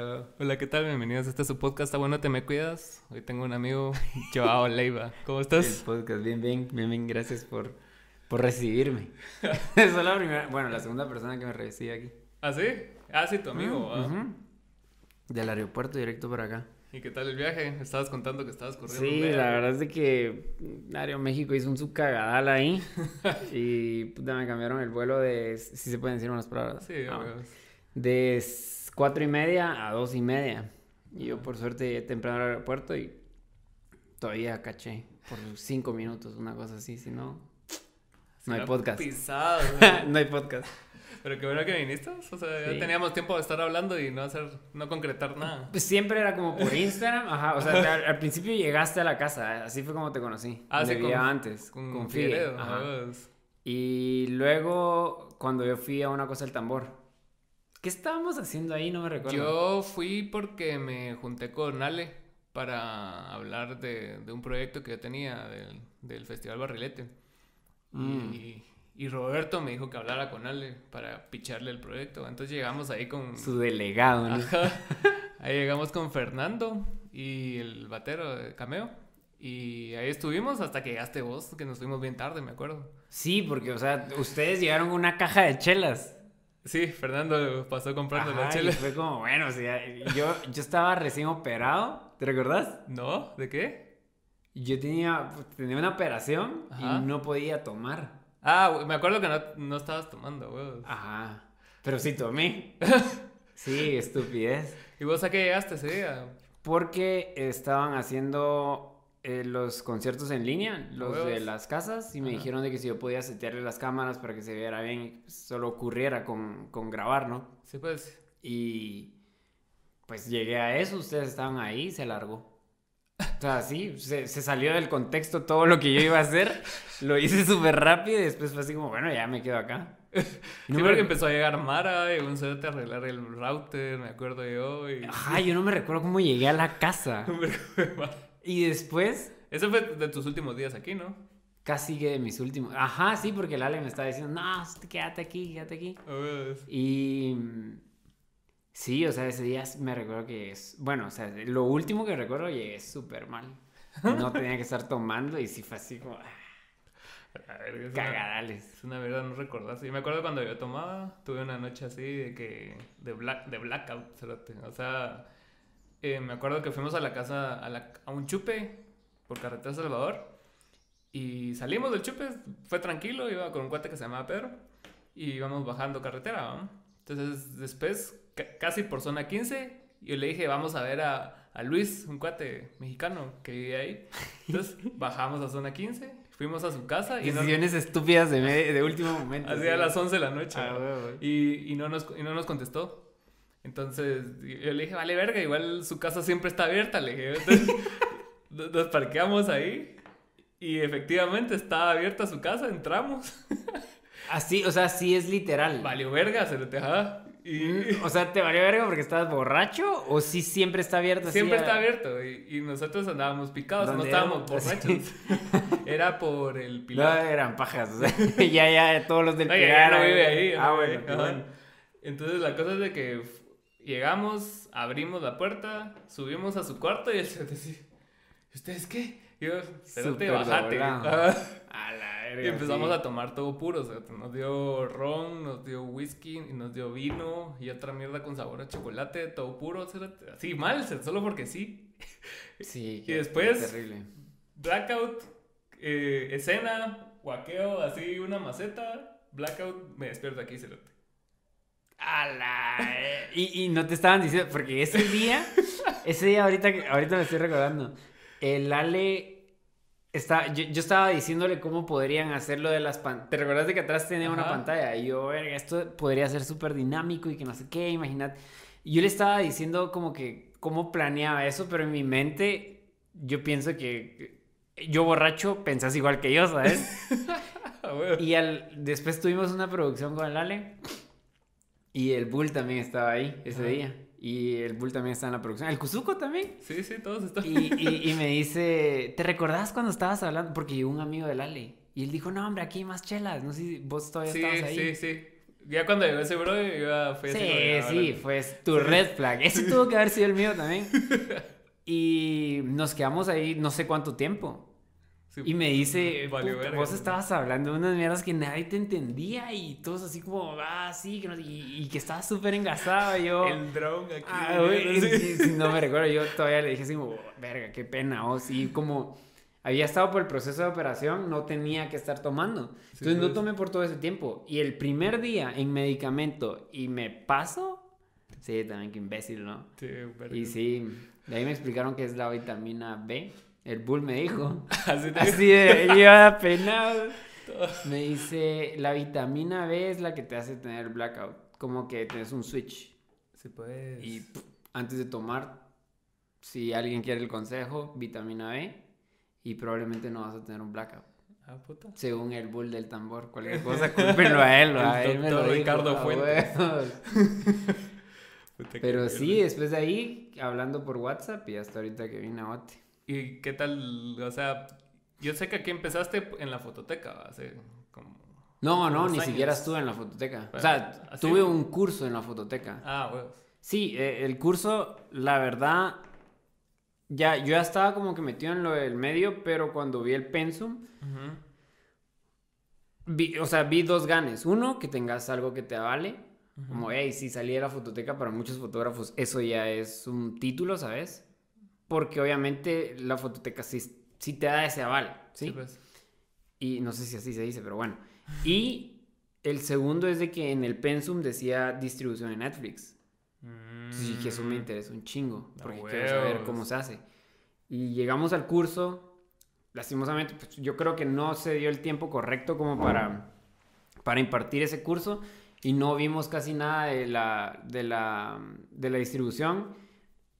Hola, ¿qué tal? Bienvenidos a este su podcast. ¿Está bueno? ¿Te me cuidas? Hoy tengo un amigo, Joao Leiva. ¿Cómo estás? El podcast, bien, bien, bien, bien. Gracias por, por recibirme. es la primera, bueno, la segunda persona que me recibe aquí. ¿Ah, sí? Ah, sí, tu amigo. Uh -huh. Del aeropuerto directo para acá. ¿Y qué tal el viaje? Estabas contando que estabas corriendo. Sí, la verdad es de que Aeroméxico hizo un subcagadal ahí. y puta, me cambiaron el vuelo de. Si se pueden decir unas palabras. Sí, Ah, de cuatro y media a dos y media. Y yo por suerte llegué temprano al aeropuerto y todavía caché por cinco minutos, una cosa así, si no, no hay podcast. Pisado. no hay podcast. Pero qué bueno que viniste. O sea, Sí. ya teníamos tiempo de estar hablando y no hacer, no concretar nada. Pues siempre era como por Instagram, ajá, o sea, al, al principio llegaste a la casa, así fue como te conocí. Ah, sí, con- antes, Con, con, ajá. Y luego, cuando yo fui a una cosa del tambor, ¿qué estábamos haciendo ahí? No me recuerdo. Yo fui porque me junté con Ale para hablar de, de un proyecto que yo tenía del, del Festival Barrilete. Mm. Y, y Roberto me dijo que hablara con Ale para picharle el proyecto. Entonces llegamos ahí con... Su delegado, ¿no? Ajá. Ahí llegamos con Fernando y el batero de Cameo. Y ahí estuvimos hasta que llegaste vos, que nos fuimos bien tarde, me acuerdo. Sí, porque, o sea, ustedes llegaron con una caja de chelas. Sí, Fernando pasó comprando la Ajá, y chela. fue como, bueno, o sea, yo, yo estaba recién operado, ¿te recordás? ¿No? ¿De qué? Yo tenía, tenía una operación Ajá. y no podía tomar. Ah, me acuerdo que no, no estabas tomando, güey. Ajá. Pero sí tomé. Sí, estupidez. ¿Y vos a qué llegaste ese día? Porque estaban haciendo eh, los conciertos en línea, los de las casas, y me Ajá. dijeron de que si yo podía setearle las cámaras para que se viera bien y solo ocurriera con, con grabar, ¿no? Sí, pues. Y pues llegué a eso, ustedes estaban ahí y se largó. O sea, sí, se, se salió del contexto todo lo que yo iba a hacer, lo hice súper rápido y después fue así como, bueno, ya me quedo acá. Y Sí, no me porque empezó a llegar Mara y un a arreglar el router, me acuerdo yo. Y... Ajá, yo no me recuerdo cómo llegué a la casa. Y después, Ese fue de tus últimos días aquí, ¿no? casi que de mis últimos... Ajá, sí, porque el Ale me estaba diciendo, no, quédate aquí, quédate aquí. Y mm, sí, o sea, ese día me recuerdo que es, bueno, o sea, lo último que recuerdo llegué súper mal. No tenía que estar tomando y sí fue así como ah, ver, es una, cagadales. es una verdad, no recordás. Yo me acuerdo cuando yo tomaba, tuve una noche así de que, de, black, de blackout. O sea, eh, me acuerdo que fuimos a la casa, a, la- a un chupe por carretera Salvador. Y salimos del chupe, fue tranquilo, iba con un cuate que se llamaba Pedro. Y íbamos bajando carretera, ¿no? Entonces, después, ca- casi por zona 15, yo le dije, vamos a ver a, a Luis, un cuate mexicano que vive ahí. Entonces, bajamos a zona 15, fuimos a su casa y no, Decisiones estúpidas de, de último momento. así sí. a las 11 de la noche. Ah, y, y, no nos, y no nos contestó. Entonces, yo le dije, vale, verga, igual su casa siempre está abierta, le dije. Entonces, nos parqueamos ahí y efectivamente estaba abierta su casa, entramos. Así, o sea, sí es literal. Valió verga, se lo dejaba. Y O sea, ¿te valió verga porque estabas borracho o sí siempre está abierto? así siempre a- está abierto. Y, y nosotros andábamos picados, no ¿Dónde estábamos borrachos. Era por el No, pilar. eran pajas, o sea, ya, ya, todos los del No, Pilar, ya no vive ahí. ya Ah, no bueno. Entonces la cosa es de que llegamos, abrimos la puerta, subimos a su cuarto y él se decía, ¿ustedes qué? Y yo, cerote, bajate. doblado. Ajá. A la verga, Y empezamos sí. a tomar todo puro, o sea, nos dio ron, nos dio whisky, y nos dio vino y otra mierda con sabor a chocolate, todo puro, cerote, así mal, solo porque sí. Sí, Y después- terrible. Blackout, eh, escena, guaqueo, así una maceta, blackout, me despierto aquí, cerote. A la... eh, Y, y no te estaban diciendo, porque ese día, ese día ahorita, ahorita me estoy recordando, el Ale... Está, yo, yo estaba diciéndole cómo podrían hacer lo de las pantallas. ¿Te recuerdas de que atrás tenía una Ajá. pantalla? Y yo, verga, esto podría ser súper dinámico y que no sé qué, imagínate. Y yo le estaba diciendo como que cómo planeaba eso, pero en mi mente yo pienso que yo borracho pensás igual que yo, ¿sabes? Y al, después tuvimos una producción con el Ale. Y el Bull también estaba ahí ese día. Y el Bull también está en la producción. El Kuzuko también. Sí, sí, todos están. Y, y- y me dice, ¿te recordás cuando estabas hablando? Porque llegó un amigo del Ale. Y él dijo, no, hombre, aquí hay más chelas. No sé si vos todavía Sí, estabas ahí. sí, sí. Ya cuando llegó ese bro, yo ya así de, Sí, ah, sí, órale. pues tu red flag. Ese tuvo que haber sido el mío también. Y nos quedamos ahí no sé cuánto tiempo. Sí, Y me dice, valió "Puta, verga, vos estabas hablando de unas mierdas que nadie te entendía y todos así como, ah, sí, que no- y, y que estabas súper engasado. Y yo, El drone aquí. ah, sí. sí, no me recuerdo, yo todavía le dije así como, verga, qué pena, o sí, como había estado por el proceso de operación, no tenía que estar tomando. Entonces no pues. tomé por todo ese tiempo. Y el primer día en medicamento y me paso, sí, también que imbécil, ¿no? Sí, verga. Y sí, de ahí me explicaron que es la vitamina B. El bull me dijo. Así te Así de, yo apenado. Me dice, la vitamina B es la que te hace tener blackout. Como que tienes un switch. Sí, pues. Y pff, antes de tomar, si alguien quiere el consejo, vitamina B. Y probablemente no vas a tener un blackout. Ah, puta. Según el bull del tambor. Cualquier cosa, cúlpenlo a él. a él me lo dijo, Ricardo Fuentes. Pero sí, después de ahí, hablando por WhatsApp y hasta ahorita que vine a Bote. ¿Y qué tal? O sea, yo sé que aquí empezaste en la fototeca, hace como... No, no, ni años. siquiera estuve en la fototeca. O Bueno, sea, así- tuve un curso en la fototeca. Ah, huevos. Sí, eh, el curso, la verdad, ya, yo ya estaba como que metido en lo del medio, pero cuando vi el pensum, vi, o sea, vi dos ganes. Uno, que tengas algo que te avale. Como, hey, si salí de la fototeca, para muchos fotógrafos eso ya es un título, ¿sabes? Porque obviamente la fototeca sí, sí te da ese aval, Sí, ¿sí? pues. Y no sé si así se dice, pero bueno. Y el segundo es de que en el pensum decía distribución en Netflix. Entonces dije, eso me Mm. interesa un chingo, porque quiero saber cómo se hace. Y llegamos al curso, lastimosamente, pues yo creo que no se dio el tiempo correcto como para, para impartir ese curso y no vimos casi nada de la, de la, de la distribución,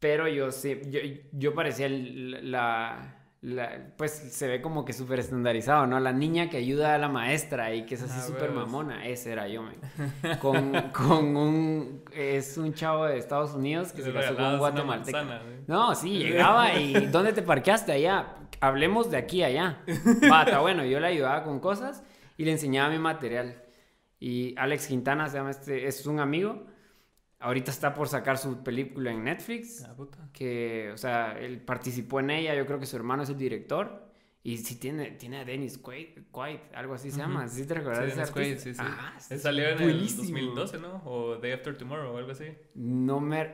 pero yo sí, yo, yo parecía el- la, la- pues se ve como que súper estandarizado, ¿no? La niña que ayuda a la maestra y que es así Ah, súper mamona, ese era yo, man. Con, con un, es un chavo de Estados Unidos que Le se casó con un guatemalteco. manzana. No, sí, llegaba y ¿dónde te parqueaste allá? Hablemos de aquí allá. Está bueno, yo le ayudaba con cosas y le enseñaba mi material. Y Alex Quintana se llama este, es un amigo. Ahorita está por sacar su película en Netflix. Ah, puta. Que, o sea, él participó en ella. Yo creo que su hermano es el director. Y sí tiene, tiene a Dennis Quaid, Quaid, algo así se llama. ¿Sí te recuerdas Sí, de Dennis Quaid, sí, sí. Es salió en buenísimo. el 2012, ¿no? O Day After Tomorrow o algo así. No me...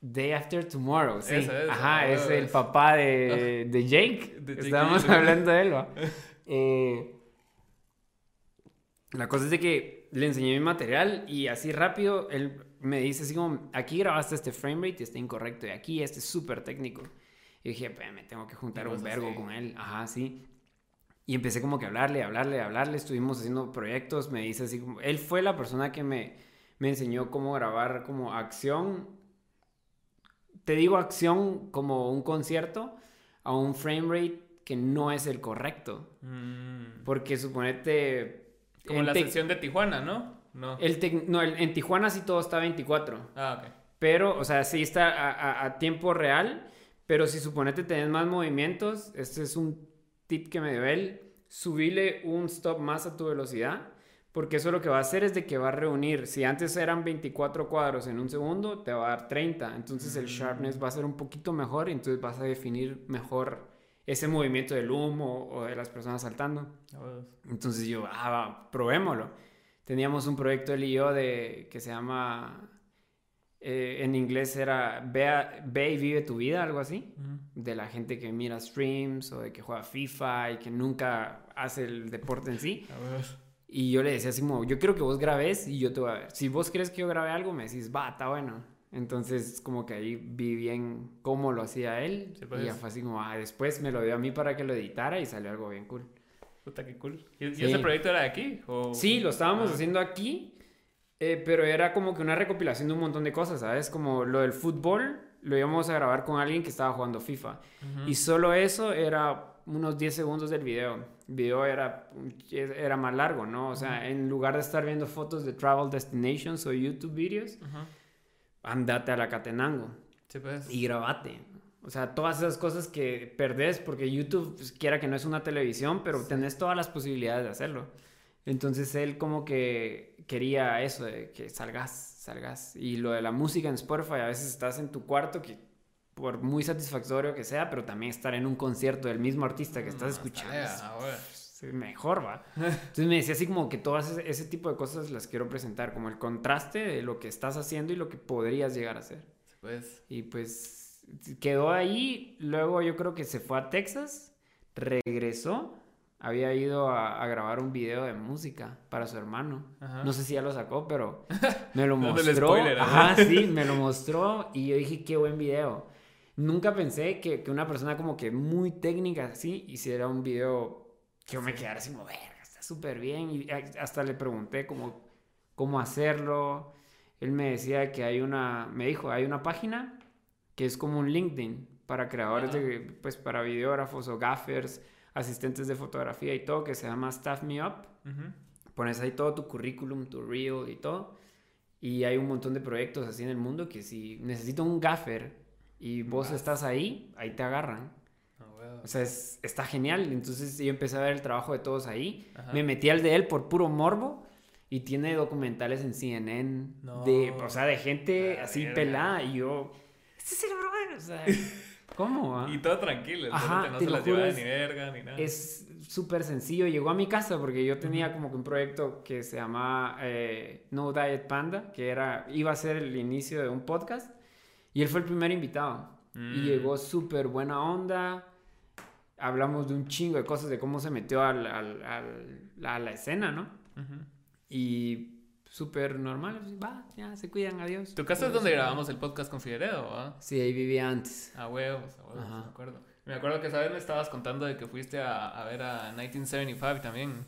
Day After Tomorrow, sí. Esa, esa, Ajá, ah, es el papá de, de Jake. De Jake Estábamos hablando de él, ¿va? Eh, la cosa es de que le enseñé mi material y así rápido él me dice así como, aquí grabaste este frame rate y está incorrecto y aquí este es súper técnico. Y dije, "Pe, me tengo que juntar un vergo con él. Ajá, sí. Y empecé como que a hablarle, a hablarle, a hablarle. Estuvimos haciendo proyectos. Me dice así como... Él fue la persona que me, me enseñó cómo grabar como acción. Te digo acción como un concierto a un frame rate que no es el correcto. Mm. Porque suponete... Como en la sección de Tijuana, ¿no? No. el no, el- en Tijuana sí todo está 24. Ah, ok. Pero, o sea, sí está a, a- a tiempo real, pero si suponete tenés más movimientos, este es un tip que me dio él, subile un stop más a tu velocidad, porque eso lo que va a hacer es de que va a reunir, si antes eran 24 cuadros en un segundo, te va a dar 30, entonces el Mm. sharpness va a ser un poquito mejor y entonces vas a definir mejor ese movimiento del humo o de las personas saltando. Entonces yo, ah, va, probémoslo. Teníamos un proyecto él y yo de, que se llama, eh, en inglés era ve, a- ve y vive tu vida, algo así. Ujú. De la gente que mira streams o de que juega FIFA y que nunca hace el deporte en sí. Y yo le decía así como, yo quiero que vos grabes y yo te voy a ver. Si vos crees que yo grabé algo, me decís, va, está bueno. Entonces como que ahí vi bien cómo lo hacía él. Sí, pues. Y ya fue así como, ah, después me lo dio a mí para que lo editara y salió algo bien cool. Puta, qué cool. ¿Y, Sí. ese proyecto era de aquí? O... Sí, lo estábamos Ah. haciendo aquí, eh, pero era como que una recopilación de un montón de cosas, ¿sabes? Como lo del fútbol, lo íbamos a grabar con alguien que estaba jugando FIFA. Ujú. Y solo eso era unos 10 segundos del video. El video era, era más largo, ¿no? O sea, en lugar de estar viendo fotos de travel destinations o YouTube videos, Ujú. Andate a la Catenango Sí, pues. y grabate. O sea, todas esas cosas que perdés, porque YouTube, pues, quiera que no es una televisión, pero tenés todas las posibilidades de hacerlo. Entonces él como que quería eso, de que salgas, salgas. Y lo de la música en Spotify, a veces estás en tu cuarto, que por muy satisfactorio que sea, pero también estar en un concierto del mismo artista que estás escuchando. es mejor, va. Entonces me decía así como que todas ese, ese, tipo de cosas las quiero presentar, como el contraste de lo que estás haciendo y lo que podrías llegar a hacer. Pues. Y pues quedó ahí, luego yo creo que se fue a Texas, regresó había ido a, grabar un video de música para su hermano. No sé si ya lo sacó, pero me lo mostró. Ajá, sí, me lo mostró y yo dije, qué buen video. Nunca pensé que, que una persona como que muy técnica así hiciera un video que yo me quedara así como, verga, está súper bien. Y hasta le pregunté cómo, cómo hacerlo. Él me decía que hay una, me dijo, hay una página que es como un LinkedIn para creadores de, pues para videógrafos o gaffers asistentes de fotografía y todo que se llama Staff Me Up. Pones ahí todo tu currículum, tu reel y todo. Y hay un montón de proyectos así en el mundo que si necesito un gaffer y vos estás ahí, ahí te agarran. O sea, está genial. Entonces yo empecé a ver el trabajo de todos ahí. Me metí al de él por puro morbo. Y tiene documentales en CNN de, o sea, de gente así pelada. Y yo, este es el brother. O sea, ¿Cómo? Ah? Y todo tranquilo, Ajá, no se las lleva ni verga ni nada. Es súper sencillo. Llegó a mi casa porque yo tenía como que un proyecto que se llamaba eh, No Diet Panda, que era, iba a ser el inicio de un podcast. Y él fue el primer invitado. Y mm. llegó súper buena onda. Hablamos de un chingo de cosas, de cómo se metió al, al, a la escena, ¿no? Y súper normal. Va, ya, se cuidan, adiós. ¿Tu casa es donde grabamos el podcast con Figueredo, ¿ah? Sí, ahí vivía antes. A huevos, a huevos, me acuerdo. Me acuerdo que esa vez me estabas contando de que fuiste a, a ver a 1975 también.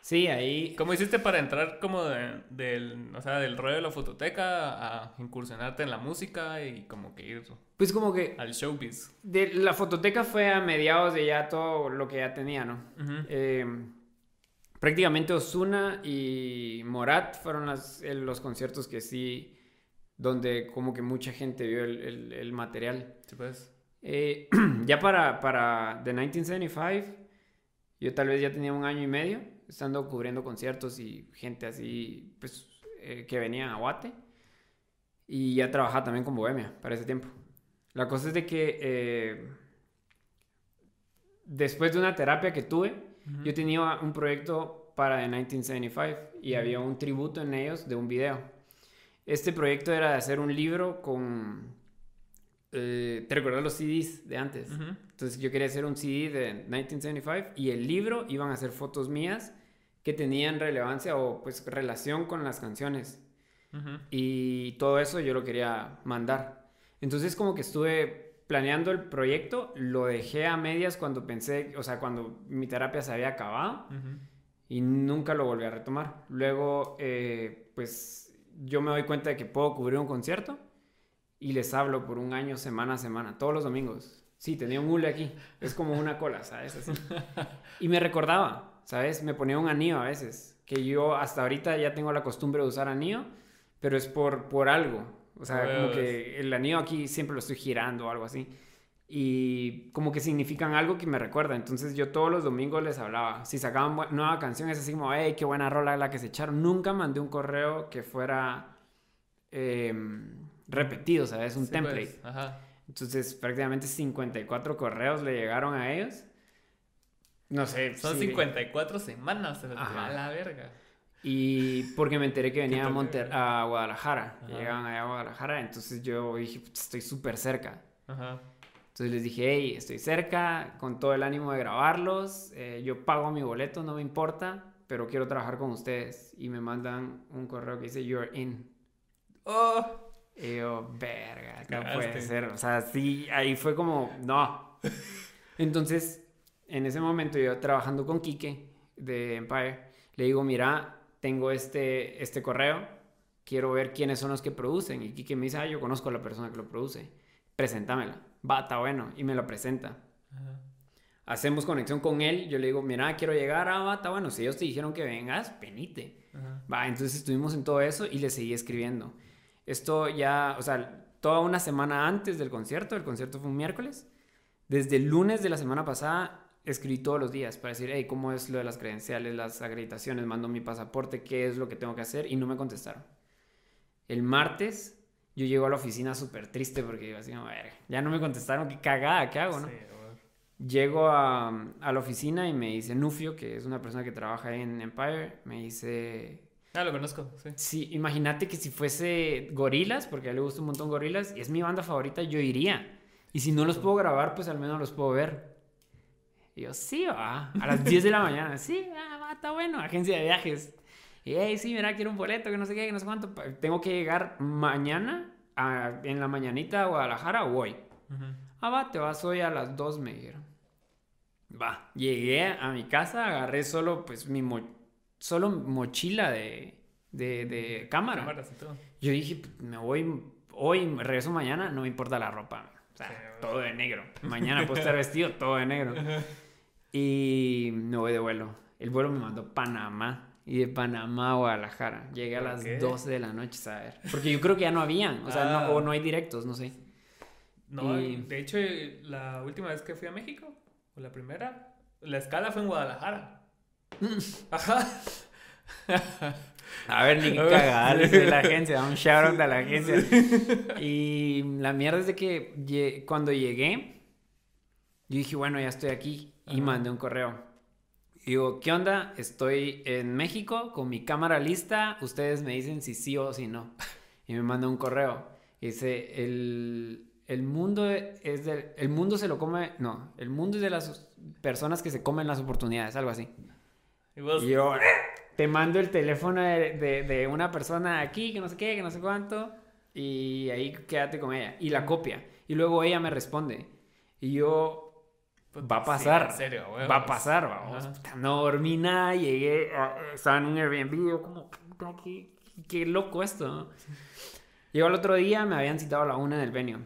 Sí, ahí... ¿Cómo hiciste para entrar como del, o sea, del rollo de la fototeca a incursionarte en la música y como que ir... Pues como que... Al showbiz. De, la fototeca fue a mediados de ya todo lo que ya tenía, ¿no? eh, prácticamente Osuna y Morat fueron los conciertos que sí, donde como que mucha gente vio el, material. Sí, pues. Eh, ya para, para The 1975, yo tal vez ya tenía un año y medio estando cubriendo conciertos y gente así, pues, eh, que venía a Guate. Y ya trabajaba también con Bohemia para ese tiempo. La cosa es de que eh, después de una terapia que tuve, yo tenía un proyecto para The 1975 y había un tributo en ellos de un video. Este proyecto era de hacer un libro con... Eh, ¿Te recuerdas los CDs de antes? Entonces yo quería hacer un CD de 1975 y el libro iban a ser fotos mías que tenían relevancia o pues relación con las canciones. Y todo eso yo lo quería mandar. Entonces como que estuve planeando el proyecto, lo dejé a medias cuando pensé, o sea, cuando mi terapia se había acabado y nunca lo volví a retomar. Luego, eh, pues yo me doy cuenta de que puedo cubrir un concierto y les hablo por un año, semana a semana, todos los domingos. Sí, tenía un hule aquí, es como una cola, ¿sabes? Así. Y me recordaba, ¿sabes? Me ponía un anillo a veces, que yo hasta ahorita ya tengo la costumbre de usar anillo, pero es por, por algo, o sea, como que el anillo aquí siempre lo estoy girando o algo así. Y como que significan algo que me recuerda. Entonces yo todos los domingos les hablaba. Si sacaban nueva canción, es así como, hey, qué buena rola la que se echaron. Nunca mandé un correo que fuera em, repetido, ¿sabes? Un pues, template. Entonces prácticamente 54 correos le llegaron a ellos. No sé. Son 54 semanas, a la verga. Y porque me enteré que venía a, Monter a Guadalajara, llegaban allá a Guadalajara, entonces yo dije, estoy súper cerca. Entonces les dije, hey, estoy cerca, con todo el ánimo de grabarlos, eh, yo pago mi boleto, no me importa, pero quiero trabajar con ustedes. Y me mandan un correo que dice, you're in. Oh. Y yo, verga, no puede ser. O sea, sí, ahí fue como, no. Entonces, en ese momento yo trabajando con Quique de Empire, le digo, mira, tengo este, este correo, quiero ver quiénes son los que producen. Y Kike me dice, ah, yo conozco a la persona que lo produce, preséntamela. Va, está bueno. Y me lo presenta. Hacemos conexión con él, yo le digo, mira, quiero llegar, ah, va, está bueno. Si ellos te dijeron que vengas, penite. Va, entonces estuvimos en todo eso y le seguí escribiendo. Esto ya, o sea, toda una semana antes del concierto, el concierto fue un miércoles. Desde el lunes de la semana pasada escribí todos los días para decir, hey, ¿cómo es lo de las credenciales, las acreditaciones? Mando mi pasaporte, ¿qué es lo que tengo que hacer? Y no me contestaron. El martes yo llego a la oficina súper triste porque digo así, ver, ya no me contestaron, qué cagada, ¿qué hago, no? Sí, Llego a, a, la oficina y me dice Nufio, que es una persona que trabaja en Empire, me dice... Ah, lo conozco, sí. Sí, imagínate que si fuese Gorilas, porque a él le gusta un montón Gorilas, y es mi banda favorita, yo iría. Y si no los puedo grabar, pues al menos los puedo ver. Y yo, sí, va. A las 10 de la mañana, sí, va, está bueno, agencia de viajes. Y, hey, sí, mira, quiero un boleto, que no sé qué, que no sé cuánto. Tengo que llegar mañana, a, en la mañanita a Guadalajara, o hoy. Ah, va, te vas hoy a las 2, me dijeron. Va, llegué a mi casa, agarré solo, pues, mi solo mochila de, de, de cámara. Yo dije, pues, me voy, hoy regreso mañana, no me importa la ropa. Todo de negro. Mañana puedo estar vestido todo de negro. Y me voy de vuelo. El vuelo me mandó Panamá. Y de Panamá a Guadalajara. Llegué a las 12 de la noche, ¿sabes? Porque yo creo que ya no habían. O sea, no, ah. o no hay directos, no sé. No, de hecho, la última vez que fui a México, o la primera, la escala fue en Guadalajara. Ajá. A ver, ni cagada de la agencia, un shout out a la agencia. Y la mierda es de que cuando llegué, yo dije, bueno, ya estoy aquí. Y mandé un correo. Y digo, ¿qué onda? Estoy en México con mi cámara lista. Ustedes me dicen si sí o si no. Y me manda un correo. dice, el, el mundo es de, el mundo se lo come, no, el mundo es de las personas que se comen las oportunidades, algo así. Y, yo te mando el teléfono de, de, una persona aquí, que no sé qué, que no sé cuánto, y ahí quédate con ella. Y la copia. Y luego ella me responde. Y yo, pues, va a pasar. serio, Va a pasar, vamos. No dormí nada, llegué, estaba en un Airbnb, como, qué, qué loco esto. Llegó el otro día, me habían citado a la una en el venue.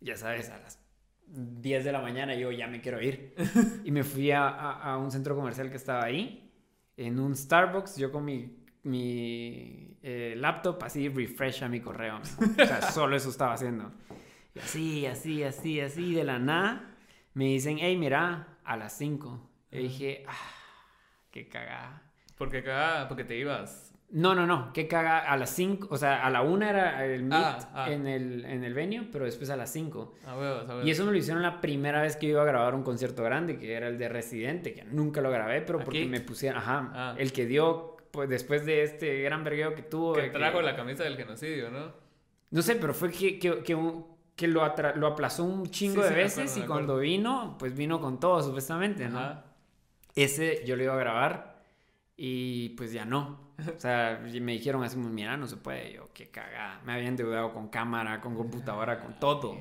Ya sabes, a las 10 de la mañana yo ya me quiero ir. y me fui a, a, un centro comercial que estaba ahí, en un Starbucks, yo con mi, mi eh, laptop así refresh a mi correo. O sea, solo eso estaba haciendo. Y así, así, así, así, de la nada, me dicen, hey, mira, a las 5. Y dije, ah, qué cagada. ¿Por qué cagada? Porque te ibas. No, no, no, que caga a las 5, o sea, a la 1 era el meet ah, ah. En, el, en el venue, pero después a las 5. Y eso me lo hicieron la primera vez que iba a grabar un concierto grande, que era el de Residente, que nunca lo grabé, pero porque me pusieron, ajá, ah. el que dio, pues después de este gran vergueo que tuvo. Que trajo la camisa del genocidio, ¿no? No sé, pero fue que, que, que, lo, lo, aplazó un chingo de veces y cuando vino, pues vino con todo, supuestamente, ¿no? Ese yo lo iba a grabar y pues ya no. O sea, me dijeron así, mira, no se puede. Yo, qué cagada. Me había endeudado con cámara, con computadora, con todo.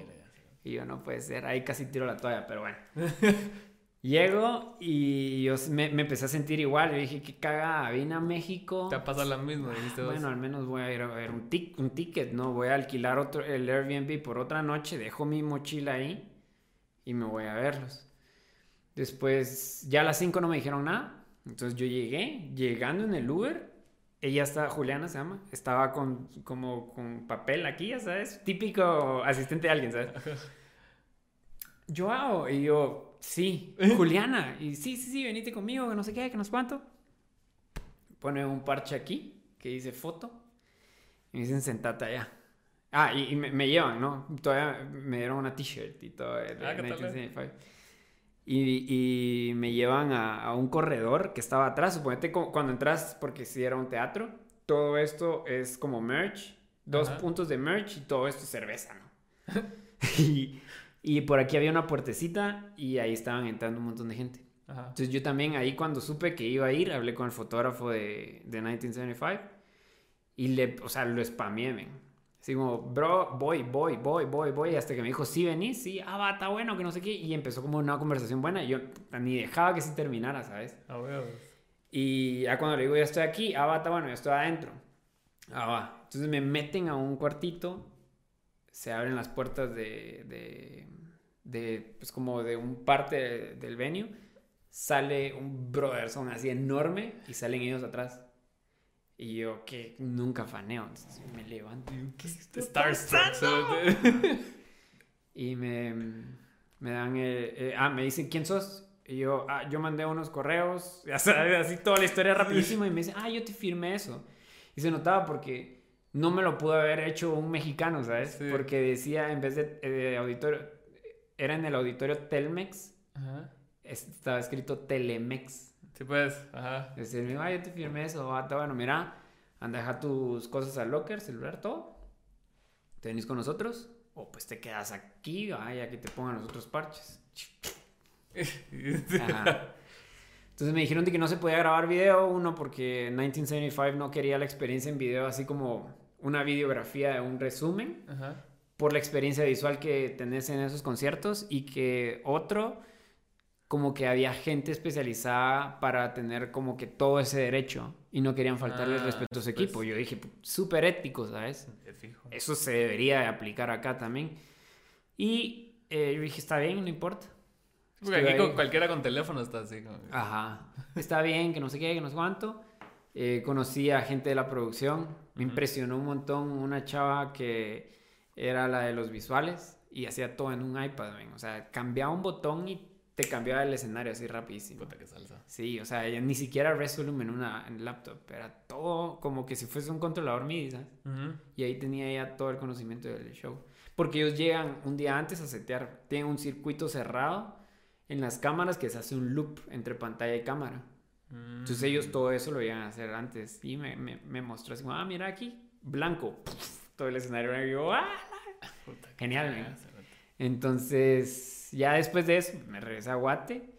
Y yo, no puede ser. Ahí casi tiro la toalla, pero bueno. Llego y yo me, empecé a sentir igual. Yo dije, qué cagada, vine a México. Te ha pasado lo mismo, Bueno, al menos voy a ir a ver un, un ticket, ¿no? Voy a alquilar otro, el Airbnb por otra noche, dejo mi mochila ahí y me voy a verlos. Después, ya a las 5 no me dijeron nada. Entonces yo llegué, llegando en el Uber, ella está, Juliana se llama, estaba con, como con papel aquí, ya sabes, típico asistente de alguien, ¿sabes? Yo hago, y yo, sí, Juliana, y sí, sí, sí, venite conmigo, que no sé qué, que no sé cuánto. Pone un parche aquí, que dice foto, y me dicen, sentate allá. Ah, y, me, llevan, ¿no? Todavía me dieron una t-shirt y todo. Ah, y, me llevan a, un corredor que estaba atrás. Suponete cuando entras, porque si era un teatro, todo esto es como merch, dos puntos de merch y todo esto es cerveza, ¿no? y, por aquí había una puertecita y ahí estaban entrando un montón de gente. Entonces yo también ahí cuando supe que iba a ir, hablé con el fotógrafo de, de 1975 y le, o sea, lo spameé, Así como, bro, voy, voy, voy, voy, voy. Hasta que me dijo, sí, venís, sí, ah, va, está bueno, que no sé qué. Y empezó como una conversación buena. Y yo ni dejaba que se terminara, ¿sabes? Ah, bueno. Y ya cuando le digo, ya estoy aquí, ah, va, está bueno, ya estoy adentro. Ah, va. Entonces me meten a un cuartito. Se abren las puertas de, de, de pues como de un parte del venue. Sale un brother, son así enorme. Y salen ellos atrás. Y yo que nunca faneo, entonces me levanto y ¿qué está Y me, me dan, eh, ah, me dicen, ¿quién sos? Y yo, ah, yo mandé unos correos, ya sabes, así toda la historia rapidísimo. Y me dice, ah, yo te firmé eso. Y se notaba porque no me lo pudo haber hecho un mexicano, ¿sabes? Sí. Porque decía, en vez de eh, auditorio, era en el auditorio Telmex, Ajá. estaba escrito Telemex. Sí, pues, ajá. Decía, me dijo, ah, yo te firmé eso, vato, bueno, mira, anda, deja tus cosas al locker, celular, todo. ¿Te venís con nosotros? O pues te quedas aquí, ay, aquí te pongan los otros parches. Ajá. Entonces me dijeron de que no se podía grabar video, uno porque 1975 no quería la experiencia en video así como una videografía de un resumen Ajá. por la experiencia visual que tenés en esos conciertos y que otro como que había gente especializada para tener como que todo ese derecho y no querían faltarle Ah, respeto a su pues. equipo. Yo dije, súper ético, ¿sabes? Es fijo. Eso se debería de aplicar acá también. Y eh, yo dije, está bien, no importa. Porque aquí con cualquiera con teléfono está así. Como... Ajá. Está bien, que no sé qué, que no sé cuánto. Eh, conocí a gente de la producción. Me Ujú. impresionó un montón una chava que era la de los visuales y hacía todo en un iPad. men. O sea, cambiaba un botón y te cambiaba el escenario así rapidísimo. Puta que salsa. Sí, o sea, ni siquiera Resolume en una en laptop. Era todo como que si fuese un controlador MIDI, ¿sabes? Ujú. Y ahí tenía ya todo el conocimiento del show. Porque ellos llegan un día antes a setear. Tienen un circuito cerrado en las cámaras que se hace un loop entre pantalla y cámara. Entonces ellos Mm. todo eso lo iban a hacer antes. Y me, me, me mostró así como, ah, mira aquí, blanco. Puf, todo el escenario. Y yo, ah. Puta Genial, cerote. Entonces, ya después de eso, me regresé a Guate.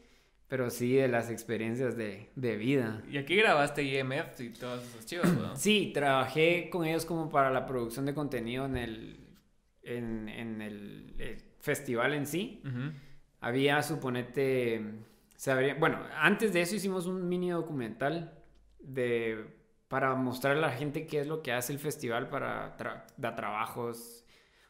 Pero sí, de las experiencias de, de vida. Y aquí grabaste IMF y todos esos chivos, ¿no? Sí, trabajé con ellos como para la producción de contenido en el, en, en el, festival en sí. Había, suponete, bueno, antes de eso hicimos un mini documental de, para mostrar a la gente qué es lo que hace el festival para tra- dar trabajos.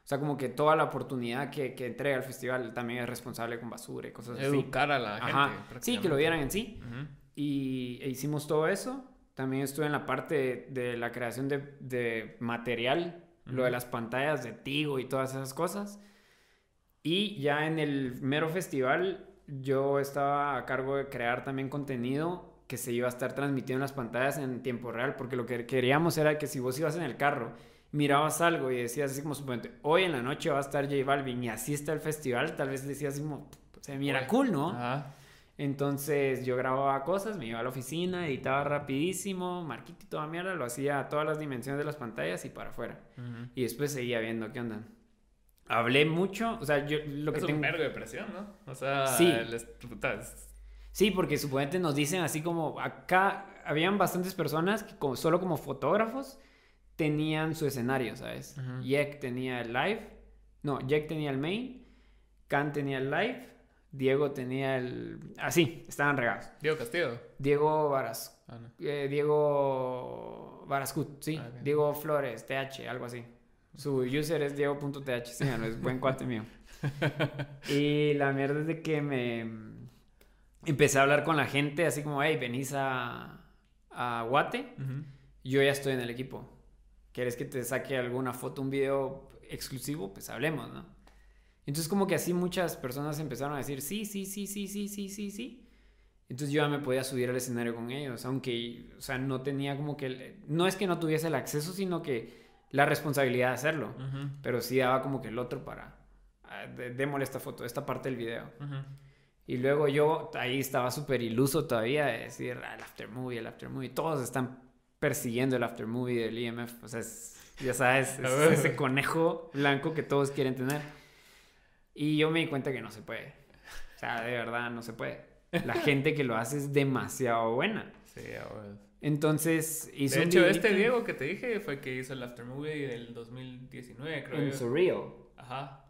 O sea, como que toda la oportunidad que, que entrega el festival también es responsable con basura y cosas así. Educar a la gente. Ajá. Sí, que lo vieran en sí. Y e hicimos todo eso. También estuve en la parte de la creación de, de material, lo de las pantallas de Tigo y todas esas cosas. Y ya en el mero festival yo estaba a cargo de crear también contenido que se iba a estar transmitiendo en las pantallas en tiempo real, porque lo que queríamos era que si vos ibas en el carro, mirabas algo y decías así como suponete, hoy en la noche va a estar J Balvin y así está el festival, tal vez decías así como, se mira cool, ¿no? Ajá. Entonces yo grababa cosas, me iba a la oficina, editaba rapidísimo, marquito y toda mierda, lo hacía a todas las dimensiones de las pantallas y para afuera. Ujú. Y después seguía viendo qué onda. Hablé mucho, o sea, yo lo que Es un tengo... vergo de presión, ¿no? O sea, Sí. el es- Sí, porque suponete nos dicen así como acá habían bastantes personas que como- solo como fotógrafos tenían su escenario, ¿sabes? Jack tenía el live, no, Jack tenía el main, Can tenía el live, Diego tenía el... Así, estaban regados. Diego Castillo. Diego Varas, Ah, no. eh, Diego Barascut, sí, Ah. Diego Flores, TH, algo así. Su user es diego.th, sí, no, es buen cuate mío. Y la mierda es de que me empecé a hablar con la gente así como, hey, venís a, a Guate, yo ya estoy en el equipo. ¿Quieres que te saque alguna foto, un video exclusivo? Pues hablemos, ¿no? Entonces como que así muchas personas empezaron a decir, sí, sí, sí, sí, sí, sí, sí, sí. Entonces yo ya me podía subir al escenario con ellos, aunque, o sea, no tenía como que, no es que no tuviese el acceso, sino que la responsabilidad de hacerlo. Ujú. Pero sí daba como que el otro para, ah, démosle esta foto, esta parte del video. Ujú. Y luego yo ahí estaba súper iluso todavía de decir, "Ah, el aftermovie, el aftermovie. Todos están persiguiendo el aftermovie del IMF. O sea, es- ya sabes, es ese conejo blanco que todos quieren tener. Y yo me di cuenta que no se puede. O sea, de verdad no se puede. La gente que lo hace es demasiado buena. Sí, ahora. Entonces hizo De un hecho, este videíto Diego que te dije fue que hizo el aftermovie del 2019, creo en. Surreal. Ajá.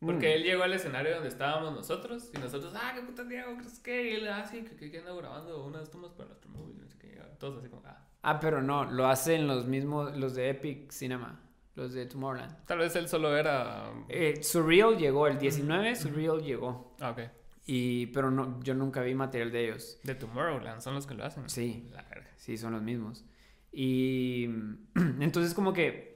Mm. Porque él llegó al escenario donde estábamos nosotros y nosotros, ah, qué puta Diego, ¿crees que? Y él, ah, sí, que, que, que anda grabando unas tomas para el aftermovie, no sé qué. Todos así como, ah. Ah, pero no, lo hacen los mismos, los de Epic Cinema, los de Tomorrowland. Tal vez él solo era. Eh, Surreal llegó, el 19 Surreal llegó. Ah, ok. Y, pero no, yo nunca vi material de ellos. De Tomorrowland, son los que lo hacen. Sí. La verga. Sí, son los mismos. Y entonces como que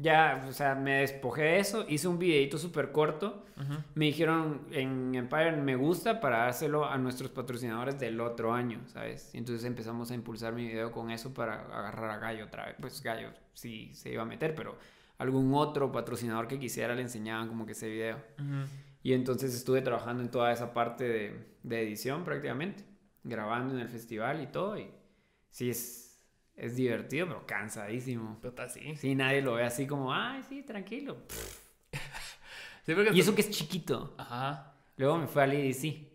ya, o sea, me despojé de eso, hice un videito súper corto. Ujú. Me dijeron en Empire me gusta para dárselo a nuestros patrocinadores del otro año, ¿sabes? Y entonces empezamos a impulsar mi video con eso para agarrar a Gallo otra vez. Pues Gallo sí se iba a meter, pero algún otro patrocinador que quisiera le enseñaban como que ese video. Ujú. Y entonces estuve trabajando en toda esa parte de, de edición prácticamente, grabando en el festival y todo. Y sí, es, es divertido, pero cansadísimo. Puta, sí. Sí, nadie lo ve así como, ay, sí, tranquilo. Sí, Y eso que es chiquito. Ajá. Luego me fue al EDC,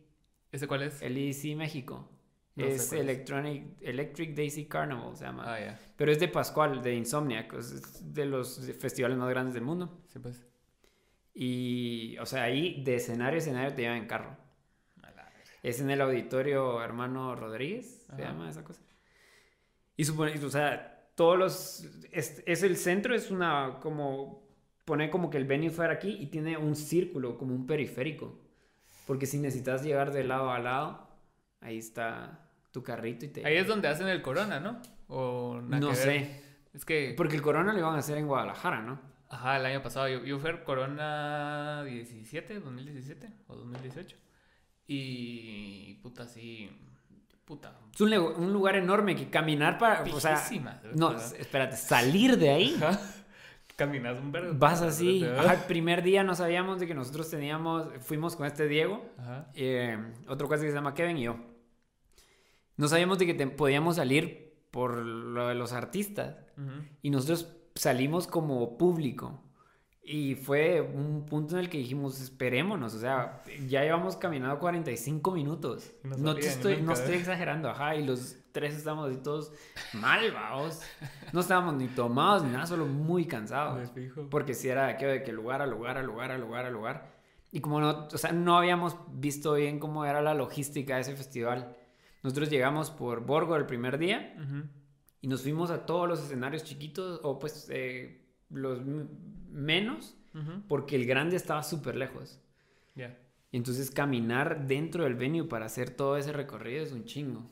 ¿Ese cuál es? el EDC México. No es. Electronic, Electric Daisy Carnival, se llama. Ah, ya. Pero es de Pascual, de Insomniac, es- de los festivales más grandes del mundo. Sí, pues. Y, o sea, ahí de escenario a escenario te llevan en carro. Es en el auditorio Hermano Rodríguez, se llama esa cosa. Y supone, o sea, todos los. Es, es el centro, es una como. Pone como que el venue fuera aquí y tiene un círculo, como un periférico. Porque si necesitas llegar de lado a lado, ahí está tu carrito y te. Ahí es donde hacen el corona, ¿no? O No sé. Es que. Porque el corona lo iban a hacer en Guadalajara, ¿no? Ajá, el año pasado yo, yo fui al Corona 17, 2017 o 2018. Y. Puta, sí. Puta. Es un, un lugar enorme que caminar para. O sea, no, espérate, salir de ahí. Ajá. Caminas un verbo. Vas así. Ajá. El primer día no sabíamos de que nosotros teníamos. Fuimos con este Diego, Ajá. eh, otro cuate que se llama Kevin y yo. No sabíamos de que te- podíamos salir por lo de los artistas. Ujú. Y nosotros salimos como público. Y fue un punto en el que dijimos, esperémonos. O sea, ya llevamos caminado 45 minutos. No No, te estoy, nunca, no estoy exagerando, ajá. Y los tres estábamos así todos mal, vaos. No estábamos ni tomados ni nada, solo muy cansados. Porque si era aquello de que lugar a lugar, a lugar, a lugar, a lugar. Y como no, o sea, no habíamos visto bien cómo era la logística de ese festival. Nosotros llegamos por Borgo el primer día Ujú. y nos fuimos a todos los escenarios chiquitos, o pues eh, los menos, porque el grande estaba súper lejos. Y entonces caminar dentro del venue para hacer todo ese recorrido es un chingo.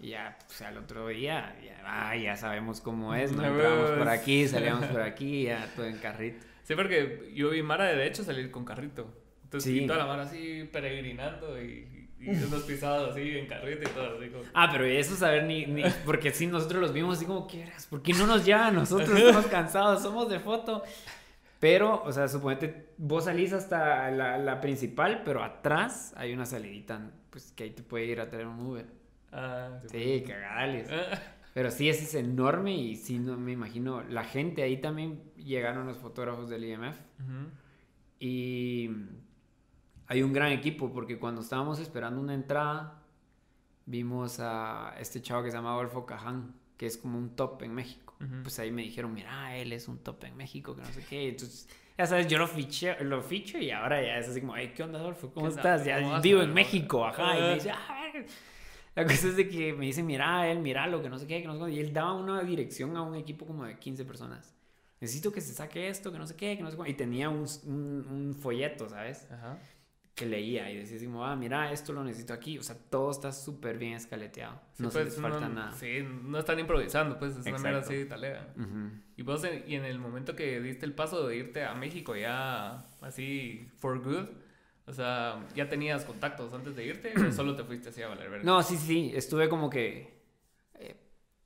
Y ya, pues al otro día, ya, ah, ya sabemos cómo es, ¿no? Entramos por aquí, salíamos por aquí, ya todo en carrito. Sí, porque yo vi Mara de hecho salir con carrito. Entonces, Sí. toda la Mara así peregrinando y, y unos pisados así en carrito y todo así como... Ah, pero eso saber ni, ni porque sí, nosotros los vimos así como quieras, ¿por qué no nos llevan? Nosotros estamos cansados, somos de foto. Pero, o sea, suponete, vos salís hasta la, la principal, pero atrás hay una salidita, pues que ahí te puede ir a traer un Uber. Ah, sí. Sí, cagadales. Pero sí, ese es enorme y sí, no me imagino. La gente ahí también llegaron los fotógrafos del IMF y hay un gran equipo porque cuando estábamos esperando una entrada vimos a este chavo que se llama Adolfo Caján, que es como un top en México. Ujú. Pues ahí me dijeron, mira, él es un top en México, que no sé qué. Entonces, ya sabes, yo lo fiché, lo ficho y ahora ya es así como, hey, ¿qué onda, Adolfo? ¿Cómo ¿Qué estás? Ya ¿Cómo vivo en? México, ajá. Y me dice, ah, verga". La cosa es de que me dice, mira, él, mira lo que no sé qué, que no sé qué. Y él daba una dirección a un equipo como de 15 personas. Necesito que se saque esto, que no sé qué, que no sé cómo. Y tenía un, un, un folleto, ¿sabes? Ajá. Que leía y decía así como, ah, mira, esto lo necesito aquí. O sea, todo está súper bien escaleteado. Sí, no se pues, les falta no, nada. Sí, no están improvisando, pues es una mierda Exacto. así talega. Ujú. Y vos, en- y en el momento que diste el paso de irte a México ya así for good, o sea, ¿ya tenías contactos antes de irte o solo te fuiste así a valer verga? No, sí, sí, estuve como que eh,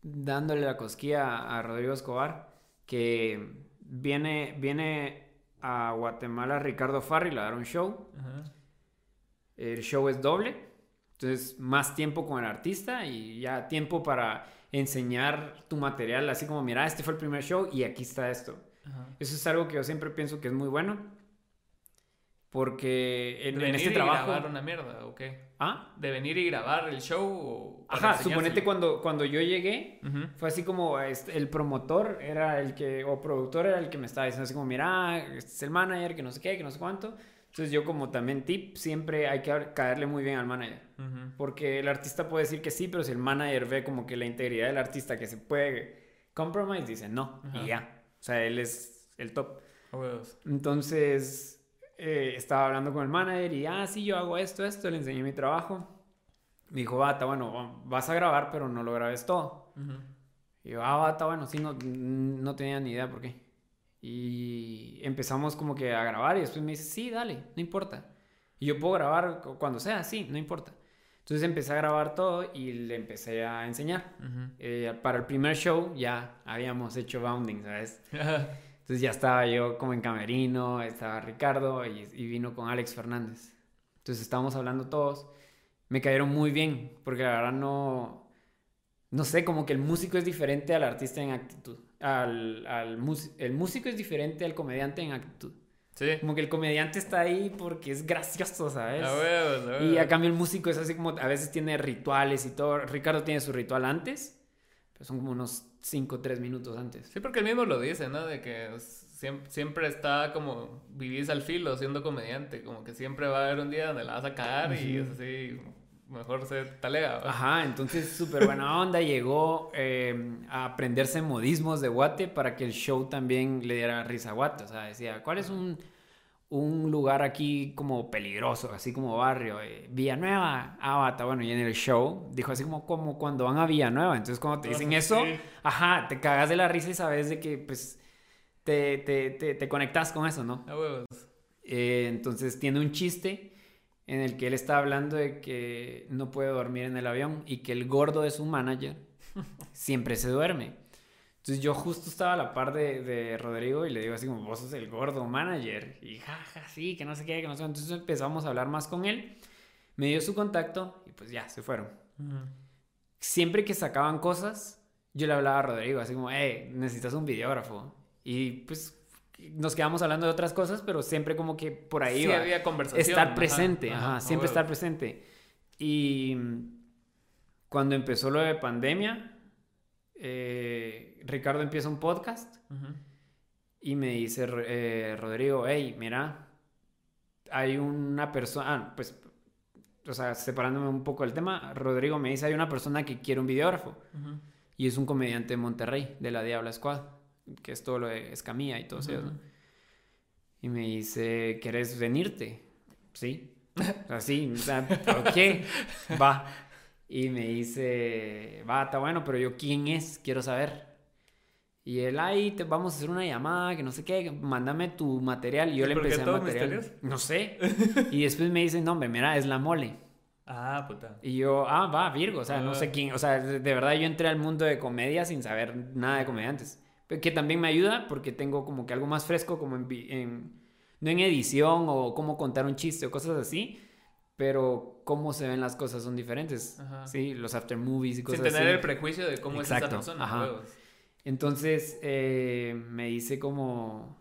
dándole la cosquilla a Rodrigo Escobar, que viene, viene a Guatemala Ricardo Farril a dar un show. Ajá. El show es doble, entonces más tiempo con el artista y ya tiempo para enseñar tu material, así como, mira, este fue el primer show y aquí está esto. Ajá. Eso es algo que yo siempre pienso que es muy bueno, porque en, ¿De en venir este y trabajo... grabar una mierda o qué? ¿Ah? ¿De venir y grabar el show o Ajá, suponete cuando, cuando yo llegué, Ujú. Fue así como este, el promotor era el que, o productor era el que me estaba diciendo así como, mira, este es el manager, que no sé qué, que no sé cuánto. Entonces yo como también tip, siempre hay que caerle muy bien al manager. Porque el artista puede decir que sí, pero si el manager ve como que la integridad del artista que se puede compromise, dice no, y ya. O sea, él es el top. Entonces eh, estaba hablando con el manager y, ah, sí, yo hago esto, esto, le enseñé mi trabajo. Me dijo, bata, bueno, vas a grabar, pero no lo grabes todo. Y yo, ah, está bueno, sí, no, no tenía ni idea por qué. Y empezamos como que a grabar y después me dice, sí, dale, no importa. Y yo puedo grabar cuando sea, sí, no importa. Entonces empecé a grabar todo y le empecé a enseñar. Eh, para el primer show ya habíamos hecho bounding, ¿sabes? Entonces ya estaba yo como en camerino, estaba Ricardo y, y, vino con Alex Fernández. Entonces estábamos hablando todos. Me cayeron muy bien, porque la verdad no... No sé, como que el músico es diferente al artista en actitud. Al, al el músico es diferente al comediante en actitud. Sí. Como que el comediante está ahí porque es gracioso, ¿sabes? A Y a cambio el músico es así como a veces tiene rituales y todo. Ricardo tiene su ritual antes, pero son como unos 5 o 3 minutos antes. Sí, porque él mismo lo dice, ¿no? De que siempre, siempre está como vivís al filo siendo comediante. Como que siempre va a haber un día donde la vas a cagar y es así mejor se talega. Ajá, entonces súper buena onda. Llegó eh, a aprenderse modismos de Guate para que el show también le diera risa a Guate. O sea, decía, ¿cuál es un, un lugar aquí como peligroso, así como barrio? Eh, Villanueva, ah, bueno, y en el show dijo así como, como cuando van a Villanueva. Entonces, cuando te dicen eso, ajá, te cagas de la risa y sabes de que, pues, te, te, te, te conectas con eso, ¿no? Eh, entonces, tiene un chiste en el que él está hablando de que no puede dormir en el avión y que el gordo de su manager siempre se duerme. Entonces yo justo estaba a la par de, de, Rodrigo y le digo así como, vos sos el gordo manager. Y jaja, sí, que no sé qué, que no sé. Entonces empezamos a hablar más con él. Me dio su contacto y pues ya, se fueron. Siempre que sacaban cosas, yo le hablaba a Rodrigo así como, hey, necesitas un videógrafo. Y pues nos quedamos hablando de otras cosas, pero siempre como que por ahí sí, había conversación. Estar presente, ajá, siempre estar presente. Y cuando empezó lo de pandemia, eh, Ricardo empieza un podcast y me dice, eh, Rodrigo, hey, mira, hay una persona, ah, pues, o sea, separándome un poco del tema, Rodrigo me dice, hay una persona que quiere un videógrafo y es un comediante de Monterrey, de la Diabla Squad que es todo lo de Escamilla y todo eso. Y me dice, ¿quieres venirte? Sí. Así, o sea, ¿por qué? Va. Y me dice, va, está bueno, pero yo, ¿quién es? Quiero saber. Y él, ahí te vamos a hacer una llamada, que no sé qué, mándame tu material. Y yo le empecé a material. No sé. y después me dice, no, hombre, mira, es la mole. Ah, puta. Y yo, ah, va, Virgo, o sea, no sé ah. quién, o sea, de verdad yo entré al mundo de comedia sin saber nada de comediantes que también me ayuda porque tengo como que algo más fresco, como en, no en edición o cómo contar un chiste o cosas así, pero cómo se ven las cosas son diferentes, sí, los after movies y cosas así. Sin tener el prejuicio de cómo es esa persona. Ajá. Entonces eh, me dice como,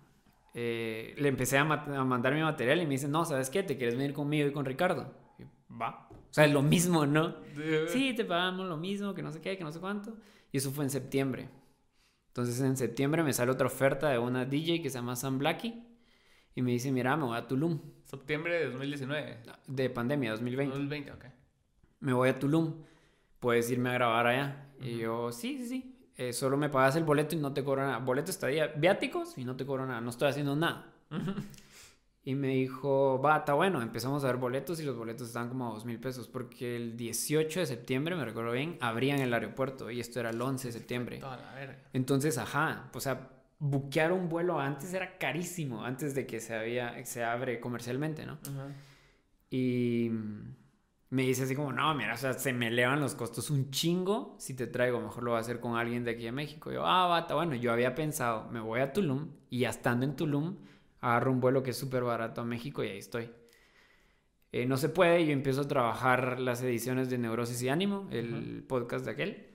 eh, le empecé a, mandar mi material y me dice, no, ¿sabes qué? ¿Te quieres venir conmigo y con Ricardo? Va. O sea, es lo mismo, ¿no? Sí, te pagamos lo mismo, que no sé qué, que no sé cuánto. Y eso fue en septiembre. Entonces en septiembre me sale otra oferta de una DJ que se llama Sam Blackie y me dice, mira, me voy a Tulum. Septiembre de 2019. De pandemia, 2020. 2020, ok. Me voy a Tulum. Puedes irme a grabar allá. Y yo, sí, sí, sí. Eh, solo me pagas el boleto y no te cobran nada. Boleto estadía, viáticos y no te cobran nada. No estoy haciendo nada. Y me dijo, va, está bueno. Empezamos a ver boletos y los boletos estaban como a dos mil pesos. Porque el 18 de septiembre, me recuerdo bien, abrían el aeropuerto. Y esto era el 11 de septiembre. Entonces, ajá. O sea, buquear un vuelo antes era carísimo. Antes de que se, había, se abre comercialmente, ¿no? Y me dice así como, no, mira, o sea, se me elevan los costos un chingo. Si te traigo, mejor lo voy a hacer con alguien de aquí de México. yo, ah, va, está bueno. Yo había pensado, me voy a Tulum. Y ya estando en Tulum agarro un vuelo que es súper barato a México y ahí estoy. Eh, no se puede, yo empiezo a trabajar las ediciones de Neurosis y Ánimo, el podcast de aquel.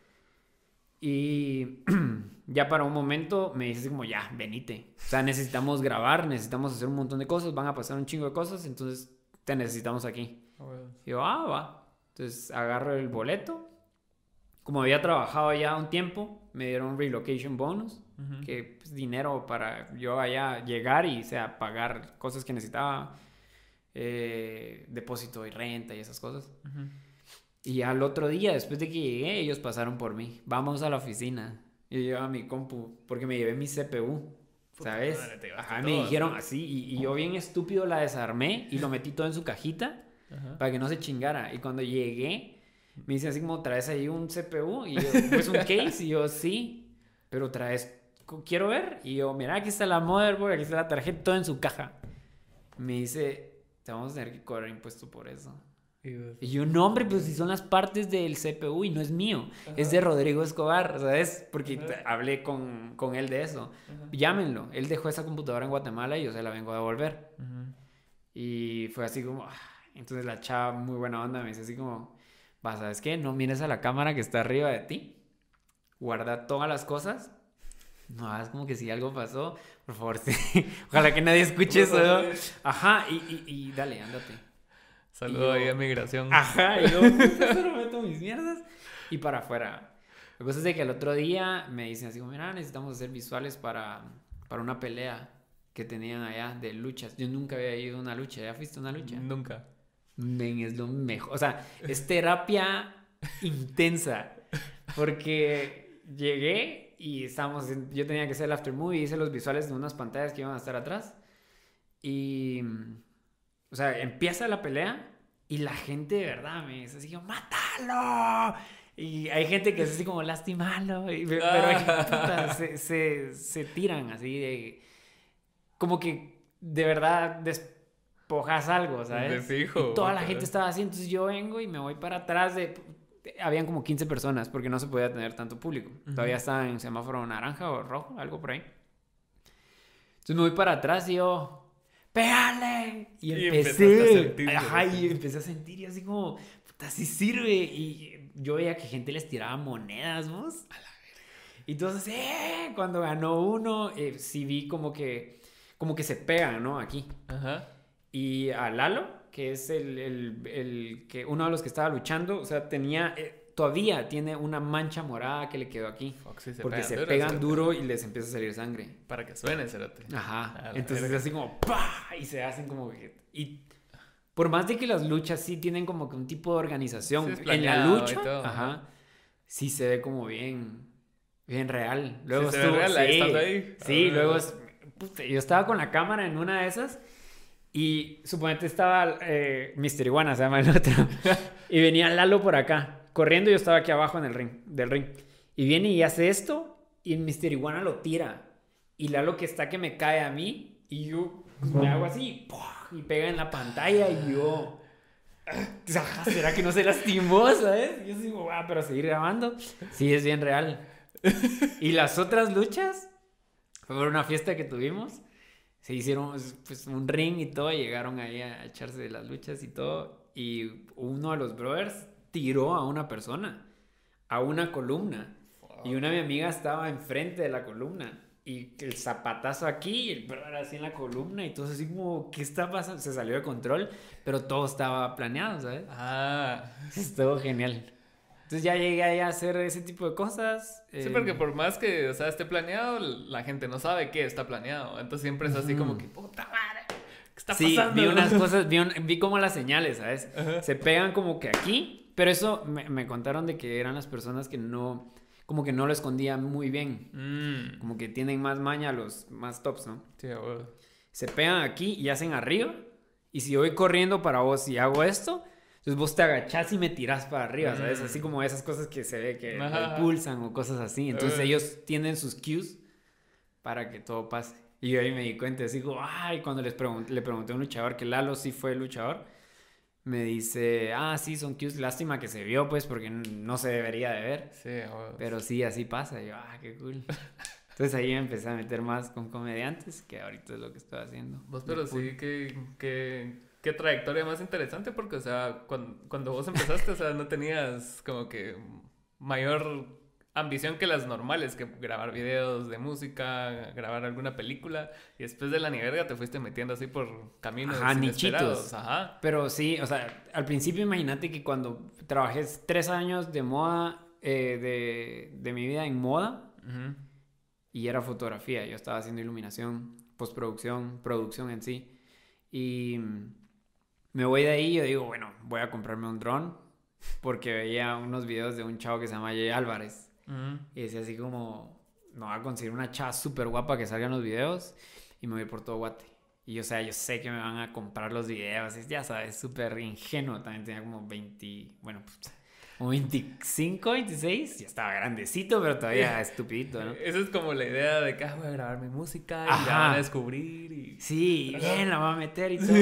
Y ya para un momento me dices como, ya, venite. O sea, necesitamos grabar, necesitamos hacer un montón de cosas, van a pasar un chingo de cosas, entonces te necesitamos aquí. Ah, y yo, ah, va. Entonces agarro el boleto. Como había trabajado ya un tiempo, me dieron un relocation bonus que pues, dinero para yo allá llegar y sea pagar cosas que necesitaba, eh, depósito y renta y esas cosas. Y al otro día, después de que llegué, ellos pasaron por mí. Vamos a la oficina. Y yo a mi compu, porque me llevé mi CPU. ¿Sabes? me dijeron así. Y, yo bien estúpido la desarmé y lo metí todo en su cajita para que no se chingara. Y cuando llegué, me dice así como, ¿traes ahí un CPU? Y yo, pues un case. Y yo, sí. Pero traes quiero ver. Y yo, mira, aquí está la motherboard, aquí está la tarjeta, todo en su caja. Me dice, te vamos a tener que cobrar impuesto por eso. Y yo, no, hombre, pues si son las partes del CPU y no es mío, es de Rodrigo Escobar, ¿sabes? Porque hablé con, con, él de eso. Llámenlo. Él dejó esa computadora en Guatemala y yo se la vengo a devolver. Y fue así como, ah, entonces la chava, muy buena onda, me dice así como, ¿sabes qué? No mires a la cámara que está arriba de ti. Guarda todas las cosas. No hagas como que si algo pasó, por favor, sí. Ojalá que nadie escuche eso. Ajá, y, y, y dale, ándate. Saludo ahí a migración. Ajá, y yo solo meto mis mierdas y para afuera. Lo que pasa es de que el otro día me dicen así, mira, necesitamos hacer visuales para, para una pelea que tenían allá de luchas. Yo nunca había ido a una lucha, ¿ya fuiste a una lucha? Nunca. Men, es lo mejor. O sea, es terapia intensa. Porque llegué y estábamos, yo tenía que hacer el after movie, hice los visuales de unas pantallas que iban a estar atrás. Y, o sea, empieza la pelea y la gente de verdad me dice así, ¡mátalo! Y hay gente que es así como, lastimalo. pero puta, se, se, se, tiran así de... Como que de verdad despojas algo, ¿sabes? De fijo. Y toda la gente estaba así, entonces yo vengo y me voy para atrás de... Habían como 15 personas porque no se podía tener tanto público. Todavía estaba en semáforo naranja o rojo, algo por ahí. Entonces me voy para atrás y yo, ¡pégale! Y, empecé, a sentir, ajá, y empecé a sentir y así como, puta, así sirve. Y yo veía que gente les tiraba monedas, ¿vos? A la y entonces, ¡eh! Cuando ganó uno, eh, sí vi como que, como que se pegan, ¿no? Aquí. Ajá. Y a Lalo, que es el, el, el, que uno de los que estaba luchando, o sea, tenía, eh, todavía tiene una mancha morada que le quedó aquí. porque se pegan duro y les empieza a salir sangre. Para que suene, cerote. Ajá. Entonces es así como ¡pah! Y se hacen como Y por más de que las luchas sí tienen como que un tipo de organización en la lucha, ajá, sí se ve como bien, bien real. Luego estuvo, real, sí, ahí. Sí, ah. luego yo estaba con la cámara en una de esas. Y suponete estaba eh, Mr. Iguana, se llama el otro. y venía Lalo por acá corriendo yo estaba aquí abajo en el ring, del ring. Y viene y hace esto y Mr. Iguana lo tira. Y Lalo que está que me cae a mí y yo me hago así y pega en la pantalla y yo... ¿Será que no se lastimó, sabes? Yo digo, ah, pero seguir grabando. Sí, es bien real. Y las otras luchas, fue una fiesta que tuvimos. Se hicieron pues, un ring y todo, llegaron ahí a echarse de las luchas y todo. Y uno de los brothers tiró a una persona, a una columna. Y una de mi amiga estaba enfrente de la columna. Y el zapatazo aquí, y el brother así en la columna. Y todo así como, ¿qué está pasando? Se salió de control, pero todo estaba planeado, ¿sabes? Ah. Estuvo genial. Entonces ya llegué a hacer ese tipo de cosas. Sí, porque eh, por más que, o sea, esté planeado, la gente no sabe qué está planeado. Entonces siempre es así como que, puta madre, ¿qué está pasando? Sí, vi unas cosas, vi, vi como las señales, ¿sabes? Se pegan como que aquí pero eso me, contaron de que eran las personas que no, como que no lo escondían muy bien. Mm. Como que tienen más maña los más tops, ¿no? Sí, Se pegan aquí y hacen arriba. Y si voy corriendo para vos y hago esto, entonces vos te agachás y me tirás para arriba, ¿sabes? Así mm. como esas cosas que se ve que pulsan o cosas así. Entonces ellos tienen sus cues para que todo pase. Y yo ahí me di cuenta, así como, ay, cuando les le pregunté a un luchador que Lalo sí fue luchador me dice, ah, sí, son cues, lástima que se vio, pues, porque no se debería de ver. Sí, Pero sí, así pasa. Y yo, ah, qué cool. Entonces ahí me empecé a meter más con comediantes, que ahorita es lo que estoy haciendo. Vos, pero sí, que, que, qué trayectoria más interesante, porque, o sea, cuando, cuando vos empezaste, o sea, no tenías como que mayor ambición que las normales, que grabar videos de música, grabar alguna película, y después de la ni te fuiste metiendo así por caminos Ajá, nichitos. Ajá. Pero sí, o sea, al principio imagínate que cuando trabajé tres años de moda, eh, de, de, mi vida en moda, y era fotografía, yo estaba haciendo iluminación, postproducción, producción en sí, y me voy de ahí y yo digo, bueno, voy a comprarme un dron, porque veía unos videos de un chavo que se llama Jay Álvarez y decía así como, no voy a conseguir una chava súper guapa que salga en los videos y me voy por todo Guate. Y o sea, yo sé que me van a comprar los videos, ya sabes, súper ingenuo. También tenía como 20, bueno, pues, como 25, 26, ya estaba grandecito, pero todavía estupidito, ¿no? Esa es como la idea de que ah, voy a grabar mi música y la Ajá. van a descubrir y... Sí, bien, la voy a meter y todo.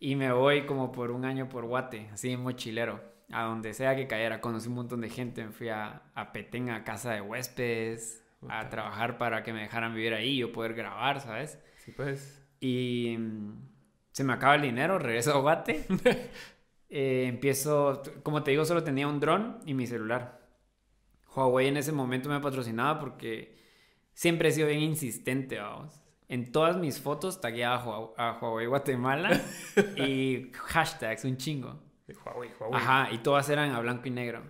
Y me voy como por un año por Guate, así mochilero, a donde sea que cayera. Conocí un montón de gente, me fui a, a Petén, a casa de huéspedes, a trabajar para que me dejaran vivir ahí y yo poder grabar, ¿sabes? Sí, pues. Y mm, se me acaba el dinero, regreso a Guate. Eh, empiezo, como te digo, solo tenía un dron y mi celular. Huawei en ese momento me patrocinaba porque siempre he sido bien insistente, vamos. En todas mis fotos tagueaba a Hua- a Huawei Guatemala y hashtags, un chingo. De Huawei, Huawei. Ajá, y todas eran a blanco y negro.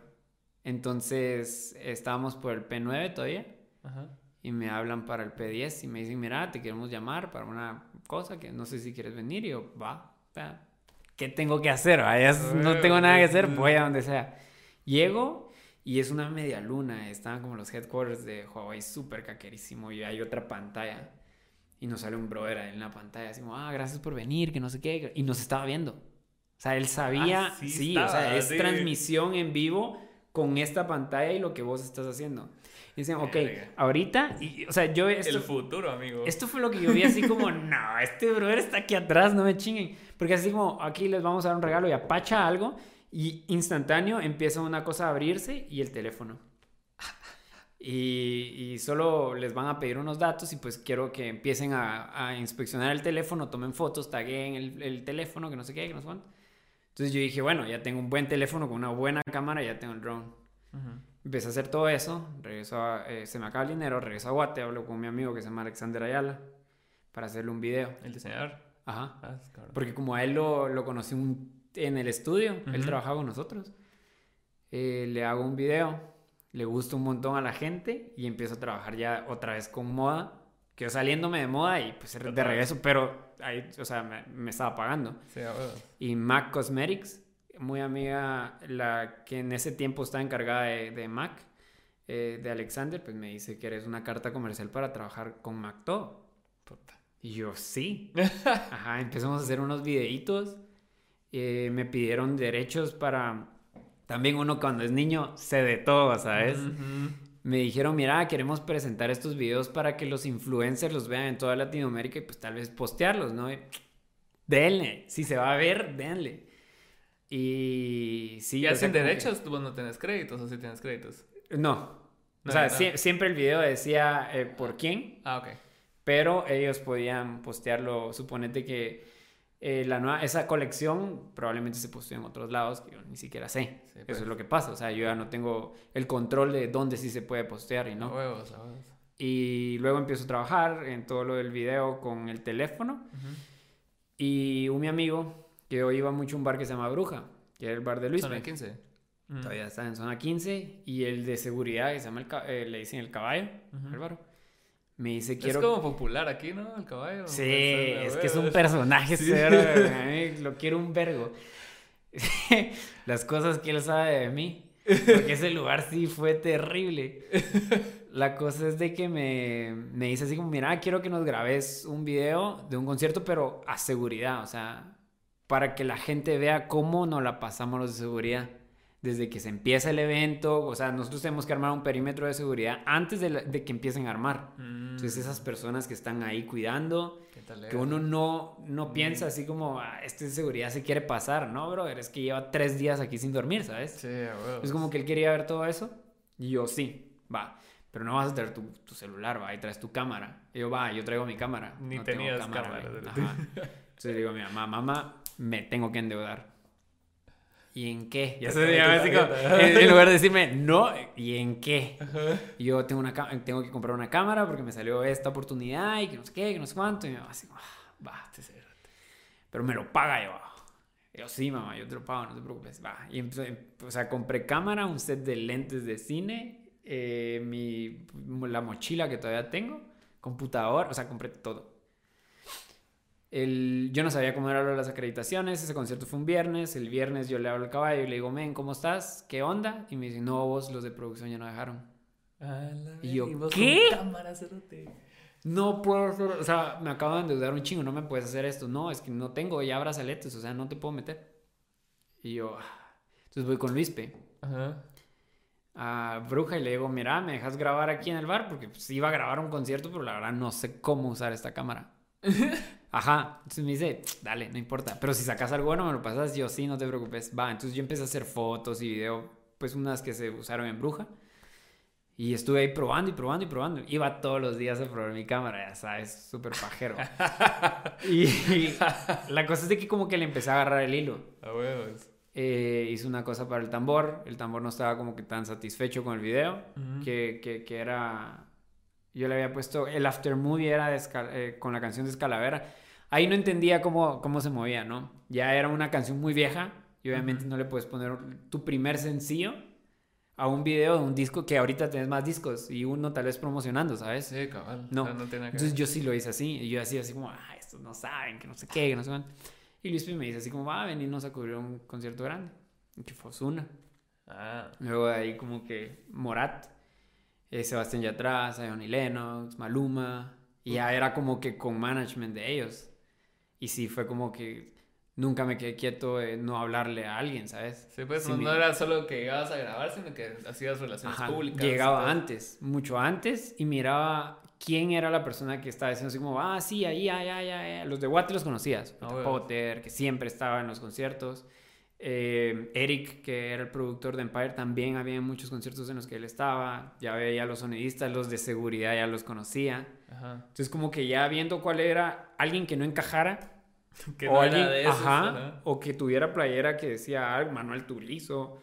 Entonces estábamos por el P9 todavía Ajá. y me hablan para el P10 y me dicen, mira, te queremos llamar para una cosa que no sé si quieres venir. Y yo, va, ¿qué tengo que hacer? s- no tengo nada que hacer, voy a donde sea. Llego y es una media luna, estaban como los headquarters de Huawei, súper caquerísimo y hay otra pantalla. Y nos sale un brother ahí en la pantalla, así como, ah, gracias por venir, que no sé qué. Y nos estaba viendo. O sea, él sabía, Ah, sí sí, o sea, estaba, es sí. transmisión en vivo con esta pantalla y lo que vos estás haciendo. Y dicen, ok, Verga. ahorita, y, o sea, yo esto, El futuro, amigo. esto fue lo que yo vi así como, no, este brother está aquí atrás, no me chinguen. Porque así como, aquí les vamos a dar un regalo y apacha algo y instantáneo empieza una cosa a abrirse y el teléfono. Y, y solo les van a pedir unos datos y pues quiero que empiecen a, a inspeccionar el teléfono, tomen fotos, taguen el, el teléfono, que no sé qué, que no sé cuánto. Entonces yo dije, bueno, ya tengo un buen teléfono con una buena cámara, ya tengo el drone. Ujú. Empecé a hacer todo eso, regreso a- eh, se me acaba el dinero, regreso a Guate, hablo con mi amigo que se llama Alexander Ayala para hacerle un video. El diseñador. Ajá. Ah. Porque como a él lo, lo conocí un- en el estudio, él Ujú. trabajaba con nosotros, eh, le hago un video, le gusta un montón a la gente y empiezo a trabajar ya otra vez con moda, que yo saliéndome de moda y pues de regreso, pero ahí, o sea, me, me estaba pagando. Sí. Y Mac Cosmetics, muy amiga, la que en ese tiempo está encargada de, de Mac, eh, de Alexander, pues me dice que eres una carta comercial para trabajar con Mac todo. Puta. Y yo, sí. Ajá, empezamos a hacer unos videitos. eh, me pidieron derechos para... También uno cuando es niño se de todo, ¿sabes? Me dijeron, mira, queremos presentar estos videos para que los influencers los vean en toda Latinoamérica y pues tal vez postearlos, ¿no? Y, denle, si se va a ver, denle. Y sí, ¿Y o sea, hacen como que- derechos? ¿Tú no tienes créditos o sí tienes créditos? No. No, o sea, no. sie- siempre el video decía eh, por quién, Ah, ok. pero ellos podían postearlo. Suponete que eh, la nueva, esa colección probablemente se posteó en otros lados que yo ni siquiera sé. Sí, Eso pues. es lo que pasa. O sea, yo ya no tengo el control de dónde sí se puede postear y no. huevos, huevos. Y luego empiezo a trabajar en todo lo del video con el teléfono. Ujú. Y un mi amigo, que yo iba mucho a un bar que se llama Bruja, que era el bar de Luis. Zona 15. Ujú. Todavía está en zona 15. Y el de seguridad, que se llama el eh, le dicen el caballo, Ujú. Álvaro, me dice, quiero... Es como popular aquí, ¿no? El caballo. Sí, es que es un personaje Sí. cero, lo quiero un vergo. Las cosas que él sabe de mí. Porque ese lugar sí fue terrible. La cosa es de que me, me dice así como, mira, quiero que nos grabes un video de un concierto, pero a seguridad, o sea, para que la gente vea cómo nos la pasamos los de seguridad. Desde que se empieza el evento, o sea, nosotros tenemos que armar un perímetro de seguridad antes de, la- de que empiecen a armar. Mm, Entonces esas personas que están ahí cuidando, ¿Qué tal que uno no, no piensa así como, ah, este de seguridad se quiere pasar, ¿no, brother? Es que lleva tres días aquí sin dormir, ¿sabes? Sí. Es como que él quería ver todo eso. Y yo, sí, va. Pero no vas a traer tu, tu celular, va, y traes tu cámara. Y yo, va, yo traigo mi cámara. Ni no tengo tenías cámara, güey". ¿verdad? Ajá. Entonces le digo a mi mamá, mamá, me tengo que endeudar. ¿Y en qué? Ya Te se en, lugar de decirme, no, ¿y en qué? Yo tengo, una, tengo que comprar una cámara porque me salió esta oportunidad y que no sé qué, que no sé cuánto. Y mi mamá así, "Ah, va, este cerote". Pero me lo paga yo. Y Yo, sí, mamá, yo te lo pago, no te preocupes. Va. Y empecé- o sea, compré cámara, un set de lentes de cine, eh, mi, la mochila que todavía tengo, computador, o sea, compré todo. El, yo no sabía cómo era lo de las acreditaciones, ese concierto fue un viernes, el viernes yo le hablo al caballo y le digo, men, ¿cómo estás? ¿Qué onda? Y me dice, no, vos los de producción ya no dejaron. La Y yo, vos ¿qué? cámara. No puedo o sea, me acabo de endeudar un chingo, no me puedes hacer esto. No, es que no tengo ya brazaletes, o sea, no te puedo meter. Y yo, ah. Entonces voy con Luispe Ajá. a Bruja y le digo, mira, ¿me dejas grabar aquí en el bar? Porque pues, iba a grabar un concierto, pero la verdad no sé cómo usar esta cámara. Ajá, entonces me dice, dale, no importa. Pero si sacas algo bueno, me lo pasas, yo sí, no te preocupes. Va, entonces yo empecé a hacer fotos y video, pues unas que se usaron en Bruja. Y estuve ahí probando y probando y probando. Iba todos los días a probar mi cámara, ya sabes, súper pajero. y, y la cosa es de que como que le empecé a agarrar el hilo. A huevos. Eh, hice una cosa para el tambor. El tambor no estaba como que tan satisfecho con el video. Que, que, que era... Yo le había puesto... El after movie era de eh, con la canción de Escalavera. Ahí no entendía cómo, cómo se movía, ¿no? Ya era una canción muy vieja. Y obviamente no le puedes poner tu primer sencillo a un video de un disco que ahorita tenés más discos. Y uno tal vez promocionando, ¿sabes? Sí, cabal. No. No tiene que Entonces ver. yo sí lo hice así. Y yo así, así como, ah, estos no saben, que no sé qué, que no cuánto. Y Luis me dice así como, va a venirnos a cubrir un concierto grande. Que fue Ozuna. Ah, Luego de ahí como que Morat, eh, Sebastián Yatra, Zion y Lennox, Maluma. Y ya era como que con management de ellos. Y sí, fue como que nunca me quedé quieto de no hablarle a alguien, ¿sabes? sí, pues Sí, no, no era solo que llegabas a grabar, sino que hacías relaciones Ajá, públicas. Llegaba antes, mucho antes, y miraba quién era la persona que estaba diciendo así como, ah, sí, ahí, ahí, ahí, ahí. Los de Watt los conocías. Ah. Potter, que siempre estaba en los conciertos. Eh, Eric, que era el productor de Empire, también había muchos conciertos en los que él estaba. Ya veía a los sonidistas, los de seguridad ya los conocía. Ajá. Entonces, como que ya viendo cuál era alguien que no encajara, Que o no alguien, era de esos. ajá, ajá. o que tuviera playera que decía ah, Manuel Turizo,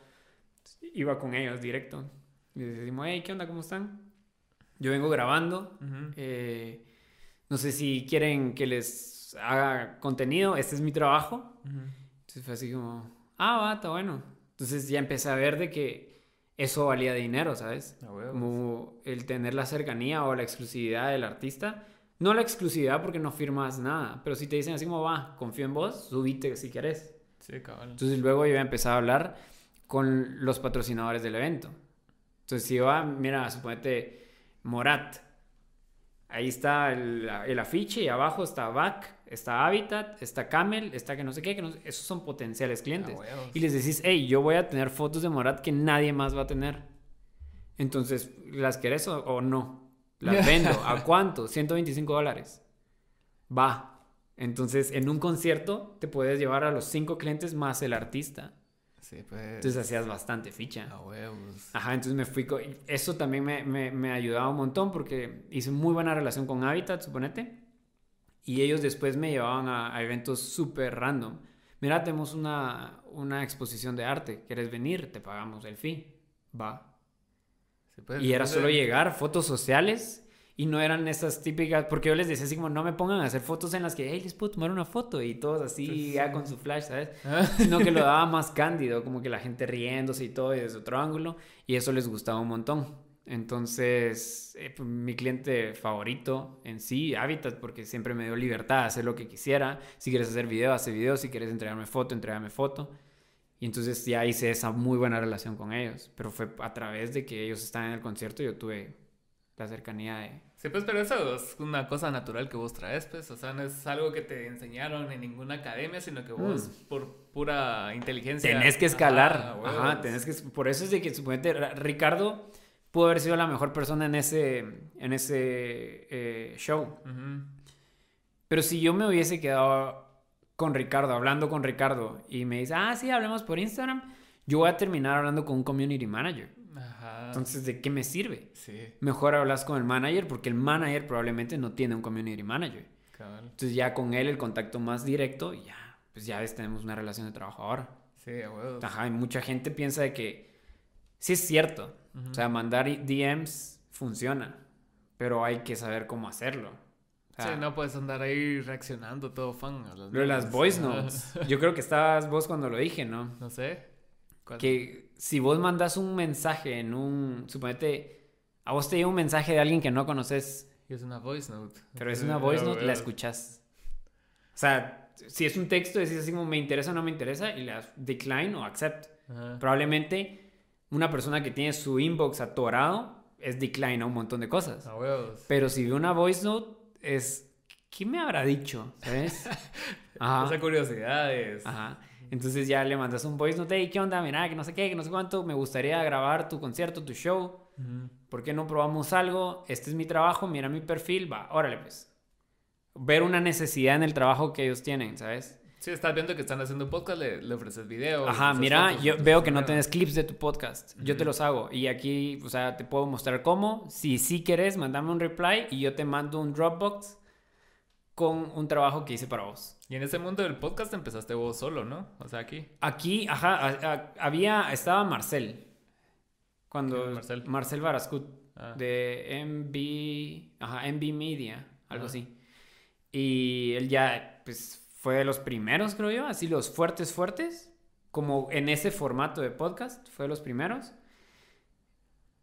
iba con ellos directo. Y decimos, hey, ¿qué onda? ¿Cómo están? Yo vengo grabando. Ujú. eh, no sé si quieren que les haga contenido. Este es mi trabajo. Ujú. Entonces fue así como, ah, va, está bueno. Entonces ya empecé a ver de que eso valía dinero, ¿sabes? Como el tener la cercanía o la exclusividad del artista. No la exclusividad porque no firmas nada, pero si te dicen así como, va, confío en vos, subite si querés. Sí, cabal. Entonces luego yo empecé a hablar con los patrocinadores del evento. Entonces si va, mira, suponete Morat. Ahí está el, el afiche y abajo está VAC, está Habitat, está Camel, está que no sé qué, que no sé- esos son potenciales clientes. A huevos. Y les decís, hey, yo voy a tener fotos de Morat que nadie más va a tener. Entonces, ¿las querés o, o no? Las vendo. ¿A cuánto? 125 dólares. Va. Entonces, en un concierto te puedes llevar a los cinco clientes más el artista. Sí, pues. Entonces hacías bastante ficha. A huevos. Ajá, entonces me fui Eso también me, me, me ayudaba un montón porque hice muy buena relación con Habitat, suponete. Y ellos después me llevaban a, a eventos súper random. Mira, tenemos una, una exposición de arte. ¿Quieres venir? Te pagamos el fee. Va. Sí, pues, Y era solo llegar, fotos sociales. Y no eran esas típicas, porque yo les decía así como, no me pongan a hacer fotos en las que, hey, les puedo tomar una foto y todos así, Sí, ya con su flash, ¿sabes? Ah, Sino que lo daba más cándido, como que la gente riéndose y todo y desde otro ángulo, y eso les gustaba un montón. Entonces, eh, pues, mi cliente favorito en sí, Habitat, porque siempre me dio libertad de hacer lo que quisiera. Si quieres hacer video, hace video. Si quieres entregarme foto, entregame foto. Y entonces ya hice esa muy buena relación con ellos. Pero fue a través de que ellos estaban en el concierto, yo tuve la cercanía de... Sí, pues, pero eso es una cosa natural que vos traes, pues. O sea, no es algo que te enseñaron en ninguna academia, sino que vos, por pura inteligencia. Mm. Tenés que escalar. Ajá, tenés que... Por eso es de que suponete Ricardo pudo haber sido la mejor persona en ese, en ese eh, show. Ujú. Pero si yo me hubiese quedado con Ricardo, hablando con Ricardo, y me dice, ah, sí, hablemos por Instagram, yo voy a terminar hablando con un community manager. Entonces, ¿de qué me sirve? Sí, Mejor hablas con el manager porque el manager probablemente no tiene un community manager. cabal. Entonces ya con él el contacto más directo, y ya, pues ya ves, tenemos una relación de trabajo ahora. Sí, a huevos. Ajá, y mucha gente piensa de que sí es cierto. Ujú. O sea, mandar DMs funciona, pero hay que saber cómo hacerlo. O sea, sí, no puedes andar ahí reaccionando todo fan a las de las voice notes. Yo creo que estabas vos cuando lo dije, ¿no? No sé. ¿Cuál? Que si vos mandas un mensaje en un. Suponete, a vos te llega un mensaje de alguien que no conoces, Y es una voice note. pero es Sí, una voice note, la escuchas. O sea, si es un texto, decís así como me interesa o no me interesa, y le das decline o accept. Ajá. Probablemente una persona que tiene su inbox atorado es decline a un montón de cosas. A huevos. Pero si ve una voice note, es. ¿Qué me habrá dicho? ¿Sabes? Ajá. Esa curiosidad es. Ajá. Entonces ya le mandas un voice note, hey, ¿qué onda? Mira, que no sé qué, que no sé cuánto, me gustaría grabar tu concierto, tu show. ¿Por qué no probamos algo? Este es mi trabajo, mira mi perfil, va, órale pues. Ver una necesidad en el trabajo que ellos tienen, ¿sabes? Sí, estás viendo que están haciendo un podcast, le, le ofreces videos. Ajá, mira, fotos, yo veo que no video. tienes clips de tu podcast. Yo te los hago. Y aquí, o sea, te puedo mostrar cómo. Si sí quieres, mandame un reply y yo te mando un Dropbox con un trabajo que hice para vos. Y en ese mundo del podcast empezaste vos solo, ¿no? O sea, aquí. Aquí, ajá, a- a- había, estaba Marcel. Cuando ¿Quién es Marcel? Marcel Barascut Ah. de MB, ajá, MB Media, algo Ajá. así. Y él ya, pues, fue de los primeros, creo yo, así los fuertes, fuertes, como en ese formato de podcast, fue de los primeros,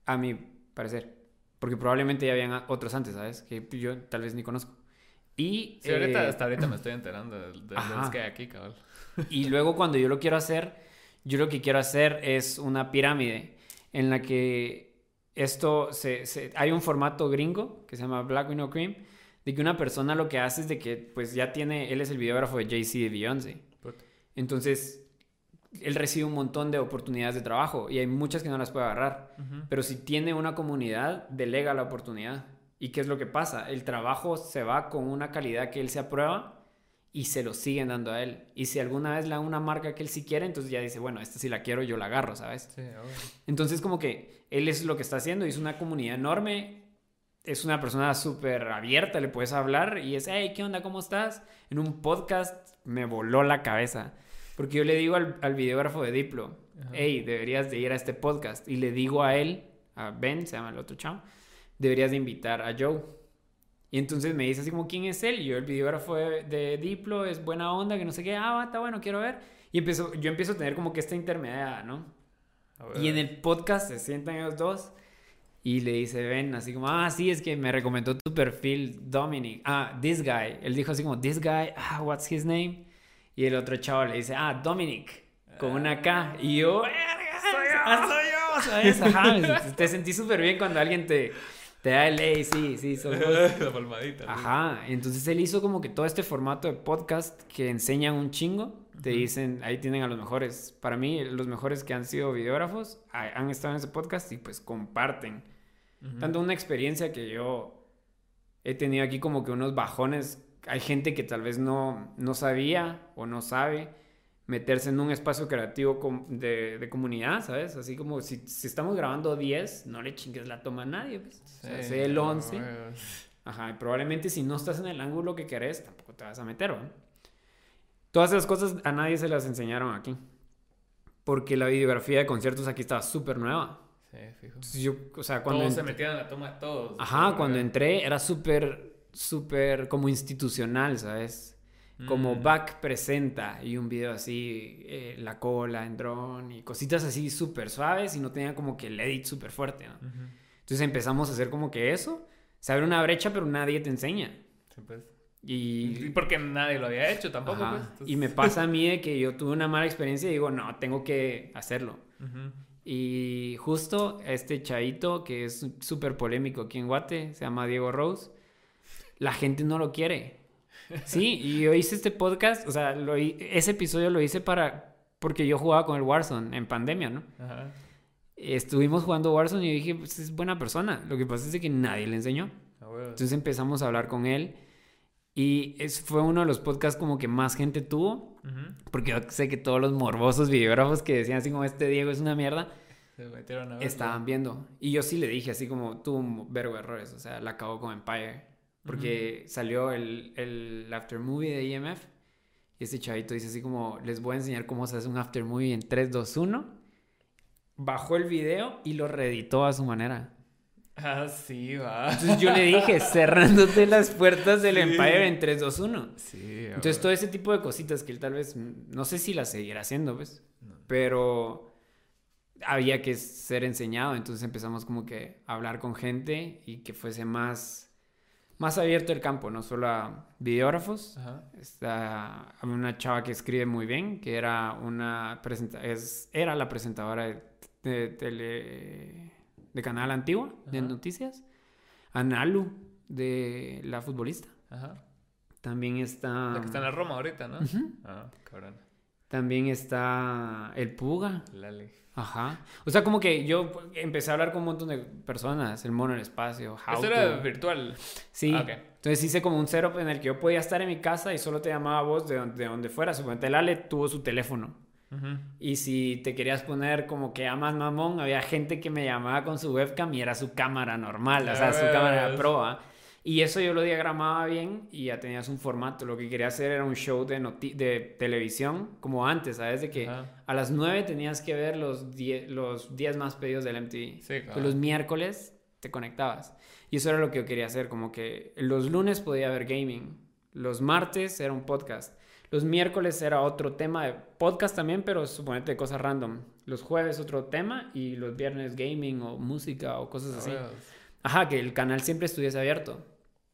a mi parecer. Porque probablemente ya habían otros antes, ¿sabes? Que yo tal vez ni conozco. Y, Sí, ahorita, eh, hasta ahorita me estoy enterando de, de- de Ajá. los que hay aquí, cabrón. y luego cuando yo lo quiero hacer, yo lo que quiero hacer es una pirámide en la que esto se, se- hay un formato gringo que se llama Black Window Cream, de que una persona lo que hace es de que pues ya tiene, él es el videógrafo de Jay-Z de Beyoncé. Entonces, él recibe un montón de oportunidades de trabajo y hay muchas que no las puede agarrar. Pero si tiene una comunidad, delega la oportunidad. ¿Y qué es lo que pasa? El trabajo se va con una calidad que él se aprueba y se lo siguen dando a él. Y si alguna vez le da una marca que él sí quiere, entonces ya dice, bueno, esta sí la quiero, yo la agarro, ¿sabes? Sí. Entonces como que él es lo que está haciendo, es una comunidad enorme, es una persona súper abierta, le puedes hablar y es, hey, ¿qué onda? ¿Cómo estás? En un podcast me voló la cabeza. Porque yo le digo al, al videógrafo de Diplo, Ajá. hey, deberías de ir a este podcast. Y le digo a él, a Ben, se llama el otro chavo, deberías de invitar a Joe. Y entonces me dice así como, ¿quién es él? Y yo, el videógrafo de, de Diplo, es buena onda, que no sé qué, ah, va, está bueno, quiero ver. Y empiezo, yo empiezo a tener como que esta intermediaria, ¿no? Y en el podcast se sientan ellos dos y le dice Ben así como, ah, sí, es que me recomendó tu perfil Dominic. Ah, this guy. Él dijo así como, this guy, ah, what's his name? Y el otro chavo le dice, ah, Dominic, con una K. Y yo, "Verga, ah, soy yo, ¿sabes? Ajá, te sentí súper bien cuando alguien te, te da el, hey, sí, sí, sos vos". la palmadita. Ajá, entonces él hizo como que todo este formato de podcast que enseñan un chingo. Te Ujú. dicen, ahí tienen a los mejores. Para mí, los mejores que han sido videógrafos ha- han estado en ese podcast y pues comparten. Ujú. Tanto una experiencia que yo he tenido aquí como que unos bajones. Hay gente que tal vez no, no sabía o no sabe meterse en un espacio creativo de, de comunidad, ¿sabes? Así como si, si estamos grabando 10, no le chingues la toma a nadie, pues. O sea, Sí, sé el a 11. huevos. Ajá, y probablemente si no estás en el ángulo que querés, tampoco te vas a meter, ¿no? Todas esas cosas a nadie se las enseñaron aquí. Porque la videografía de conciertos aquí estaba súper nueva. Sí, fijo. Yo, o sea, cuando... Todos se metían en la toma de todos. Ajá, Sí, cuando entré era súper, súper como institucional, ¿sabes? Como Mm. Back presenta y un video así, eh, la cola en dron y cositas así súper suaves y no tenía como que el edit súper fuerte, ¿no? Entonces empezamos a hacer como que eso. Se abre una brecha, pero nadie te enseña. Sí, pues. Y Y porque nadie lo había hecho tampoco, pues. entonces- Y me pasa a mí de que yo tuve una mala experiencia y digo, no, tengo que hacerlo. Y justo este chaito, que es súper polémico aquí en Guate, se llama Diego Rose, la gente no lo quiere. Sí, y yo hice este podcast, o sea, lo ese episodio lo hice para, porque yo jugaba con el Warzone en pandemia, ¿no? Ajá. Estuvimos jugando Warzone y dije, pues es buena persona. Lo que pasa es que nadie le enseñó. A huevos. Entonces empezamos a hablar con él y es, fue uno de los podcasts como que más gente tuvo. Porque yo sé que todos los morbosos videógrafos que decían así como este Diego es una mierda, Se metieron a ver. estaban viendo. Y yo sí le dije así como tuvo un vergo de errores, o sea, la acabó con Empire. Porque salió el, el after movie de IMF y este chavito dice así como les voy a enseñar cómo se hace un after movie en 3, 2, 1. Bajó el video y lo reeditó a su manera. Ah, sí, va. Entonces yo le dije, cerrándote las puertas del Sí. Empire en 3, 2, 1. Sí, Entonces todo ese tipo de cositas que él tal vez, no sé si las seguirá haciendo, pues, No. pero había que ser enseñado, entonces empezamos como que a hablar con gente y que fuese más, más abierto el campo, no solo a videógrafos. Ajá. Está una chava que escribe muy bien, que era una presenta es, era la presentadora de, de tele de canal antigua de noticias. Analu de la futbolista. Ajá. También está La que está en la Roma ahorita, ¿no? Ah, cabrón. También está el Puga. Lale. Ajá. O sea, como que yo empecé a hablar con un montón de personas. El mono en el espacio. How Eso era virtual. Sí. Ah, ok. Entonces hice como un setup en el que yo podía estar en mi casa y solo te llamaba a vos de donde, de donde fuera. Suponete, el Ale tuvo su teléfono. Y si te querías poner como que a más mamón, había gente que me llamaba con su webcam y era su cámara normal, o sea, su cámara pro. ¿ah? Y eso yo lo diagramaba bien y ya tenías un formato. Lo que quería hacer era un show de, de televisión, como antes, ¿sabes? De que Ajá. a las 9 tenías que ver los 10, los 10 más pedidos del MTV. Sí, cabal. los miércoles te conectabas. Y eso era lo que yo quería hacer, como que los lunes podía haber gaming, los martes era un podcast, los miércoles era otro tema de podcast también, pero suponete cosas random. Los jueves otro tema y los viernes gaming o música o cosas así. Ajá, que el canal siempre estuviese abierto.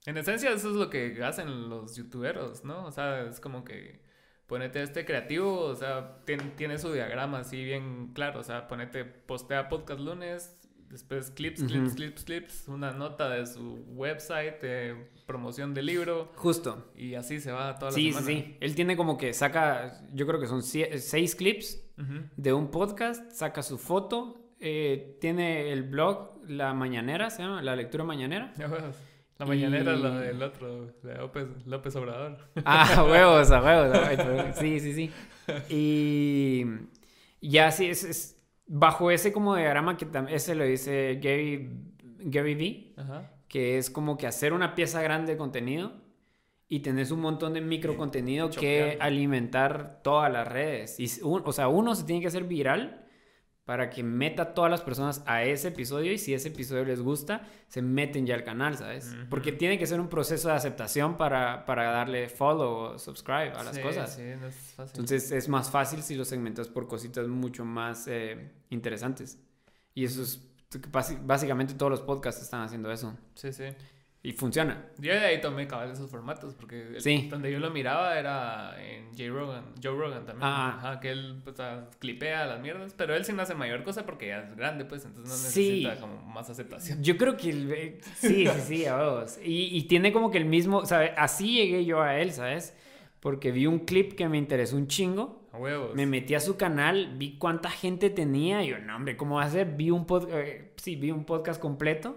En esencia, eso es lo que hacen los youtuberos, ¿no? O sea, es como que ponete este creativo, o sea, tien- tiene su diagrama así bien claro, o sea, ponete, postea podcast lunes, después clips, clips, Ujú. clips, clips, una nota de su website, de promoción del libro, Justo. y así se va toda la Sí, sí, semana. sí. Él tiene como que saca, yo creo que son seis clips Ujú. de un podcast, saca su foto, eh, tiene el blog La Mañanera, se llama, La Lectura Mañanera. La mañanera es la Y- del otro, de López, López Obrador. Ah, huevos, a huevos. Sí, sí, sí. Y ya sí, es, es bajo ese como diagrama que ese lo dice Gary, Gary Vee, Ajá. que es como que hacer una pieza grande de contenido y tenés un montón de micro contenido que alimentar todas las redes. Y, un- o sea, uno se tiene que hacer viral para que meta a todas las personas a ese episodio y si ese episodio les gusta, se meten ya al canal, ¿sabes? Porque tiene que ser un proceso de aceptación para, para darle follow o subscribe a las Sí, cosas. Sí, no es fácil. Entonces es más fácil si lo segmentas por cositas mucho más eh, interesantes. Y eso es, básicamente todos los podcasts están haciendo eso. sí, sí. Y funciona. Yo de ahí tomé cabal esos formatos, porque el- Sí. donde yo lo miraba era en J. Rogan, Joe Rogan también. Ah. Ajá, que él pues, ah, clipea las mierdas, pero él sí no hace mayor cosa porque ya es grande, pues, entonces no Sí. necesita como más aceptación. Yo creo que... el- sí, sí, sí, a vos. Y, y tiene como que el mismo... ¿sabes? Así llegué yo a él, ¿sabes? Porque vi un clip que me interesó un chingo. A huevos. Me metí a su canal, vi cuánta gente tenía. Y yo, no, hombre, ¿cómo va a ser? Vi un, pod- eh, sí, vi un podcast completo.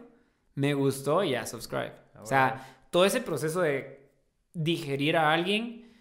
Me gustó y ya, subscribe. Ah, o sea, todo ese proceso de digerir a alguien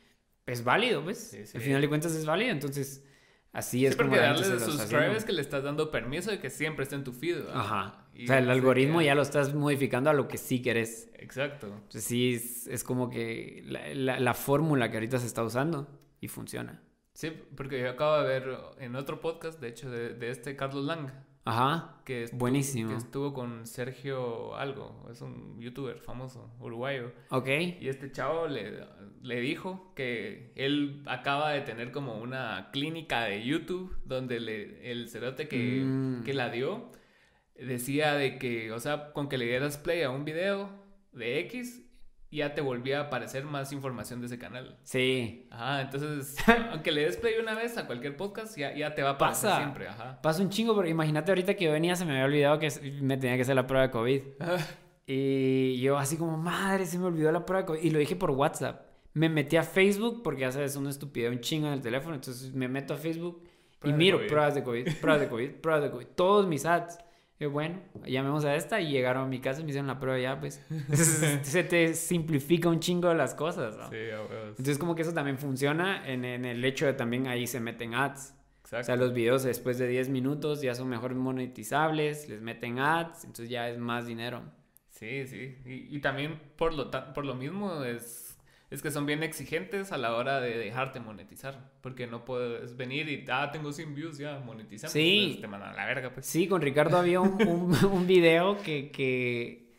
es válido, pues. Sí, sí. Al final de cuentas es válido. Entonces, así Sí, es como porque gente darle está subscribe es que le estás dando permiso de que siempre esté en tu feed. ¿verdad? Ajá. Y o sea, el se algoritmo ya lo estás modificando a lo que sí querés. Exacto. Entonces, sí, es, es como que la, la- la fórmula que ahorita se está usando y funciona. Sí, porque yo acabo de ver en otro podcast, de hecho, de, de este Carlos Lang, Ajá. que estu- Buenísimo. que estuvo con Sergio Algo, es un youtuber famoso, uruguayo. Ok. Y este chavo le, le dijo que él acaba de tener como una clínica de YouTube donde le, el cerote que, Mm. que la dio decía de que, o sea, con que le dieras play a un video de X, ya te volvía a aparecer más información de ese canal. Sí. Ajá, entonces, aunque le des play una vez a cualquier podcast, ya, ya te va a aparecer Pasa. siempre, ajá. Pasa un chingo, pero imagínate ahorita que yo venía, se me había olvidado que me tenía que hacer la prueba de COVID. Y yo así como, madre, se me olvidó la prueba de COVID. Y lo dije por WhatsApp. Me metí a Facebook porque ya sabes, una estupidez, un chingo en el teléfono. Entonces me meto a Facebook y Prueba de miro COVID. pruebas de COVID, pruebas de COVID, pruebas de COVID. Todos mis ads. Y bueno, llamemos a esta y llegaron a mi casa y me hicieron la prueba ya, pues. Se te simplifica un chingo las cosas, ¿no? Sí. Entonces como que eso también funciona en, en el hecho de también ahí se meten ads. Exacto. O sea, los videos después de 10 minutos ya son mejor monetizables, les meten ads, entonces ya es más dinero. Sí, sí. Y, y también por lo, por lo mismo es, es que son bien exigentes a la hora de dejarte monetizar. Porque no puedes venir y, ah, tengo 100 views, ya monetizamos. Sí. Pues te mandan a la verga, pues. Sí, con Ricardo había un, un, un video que, que...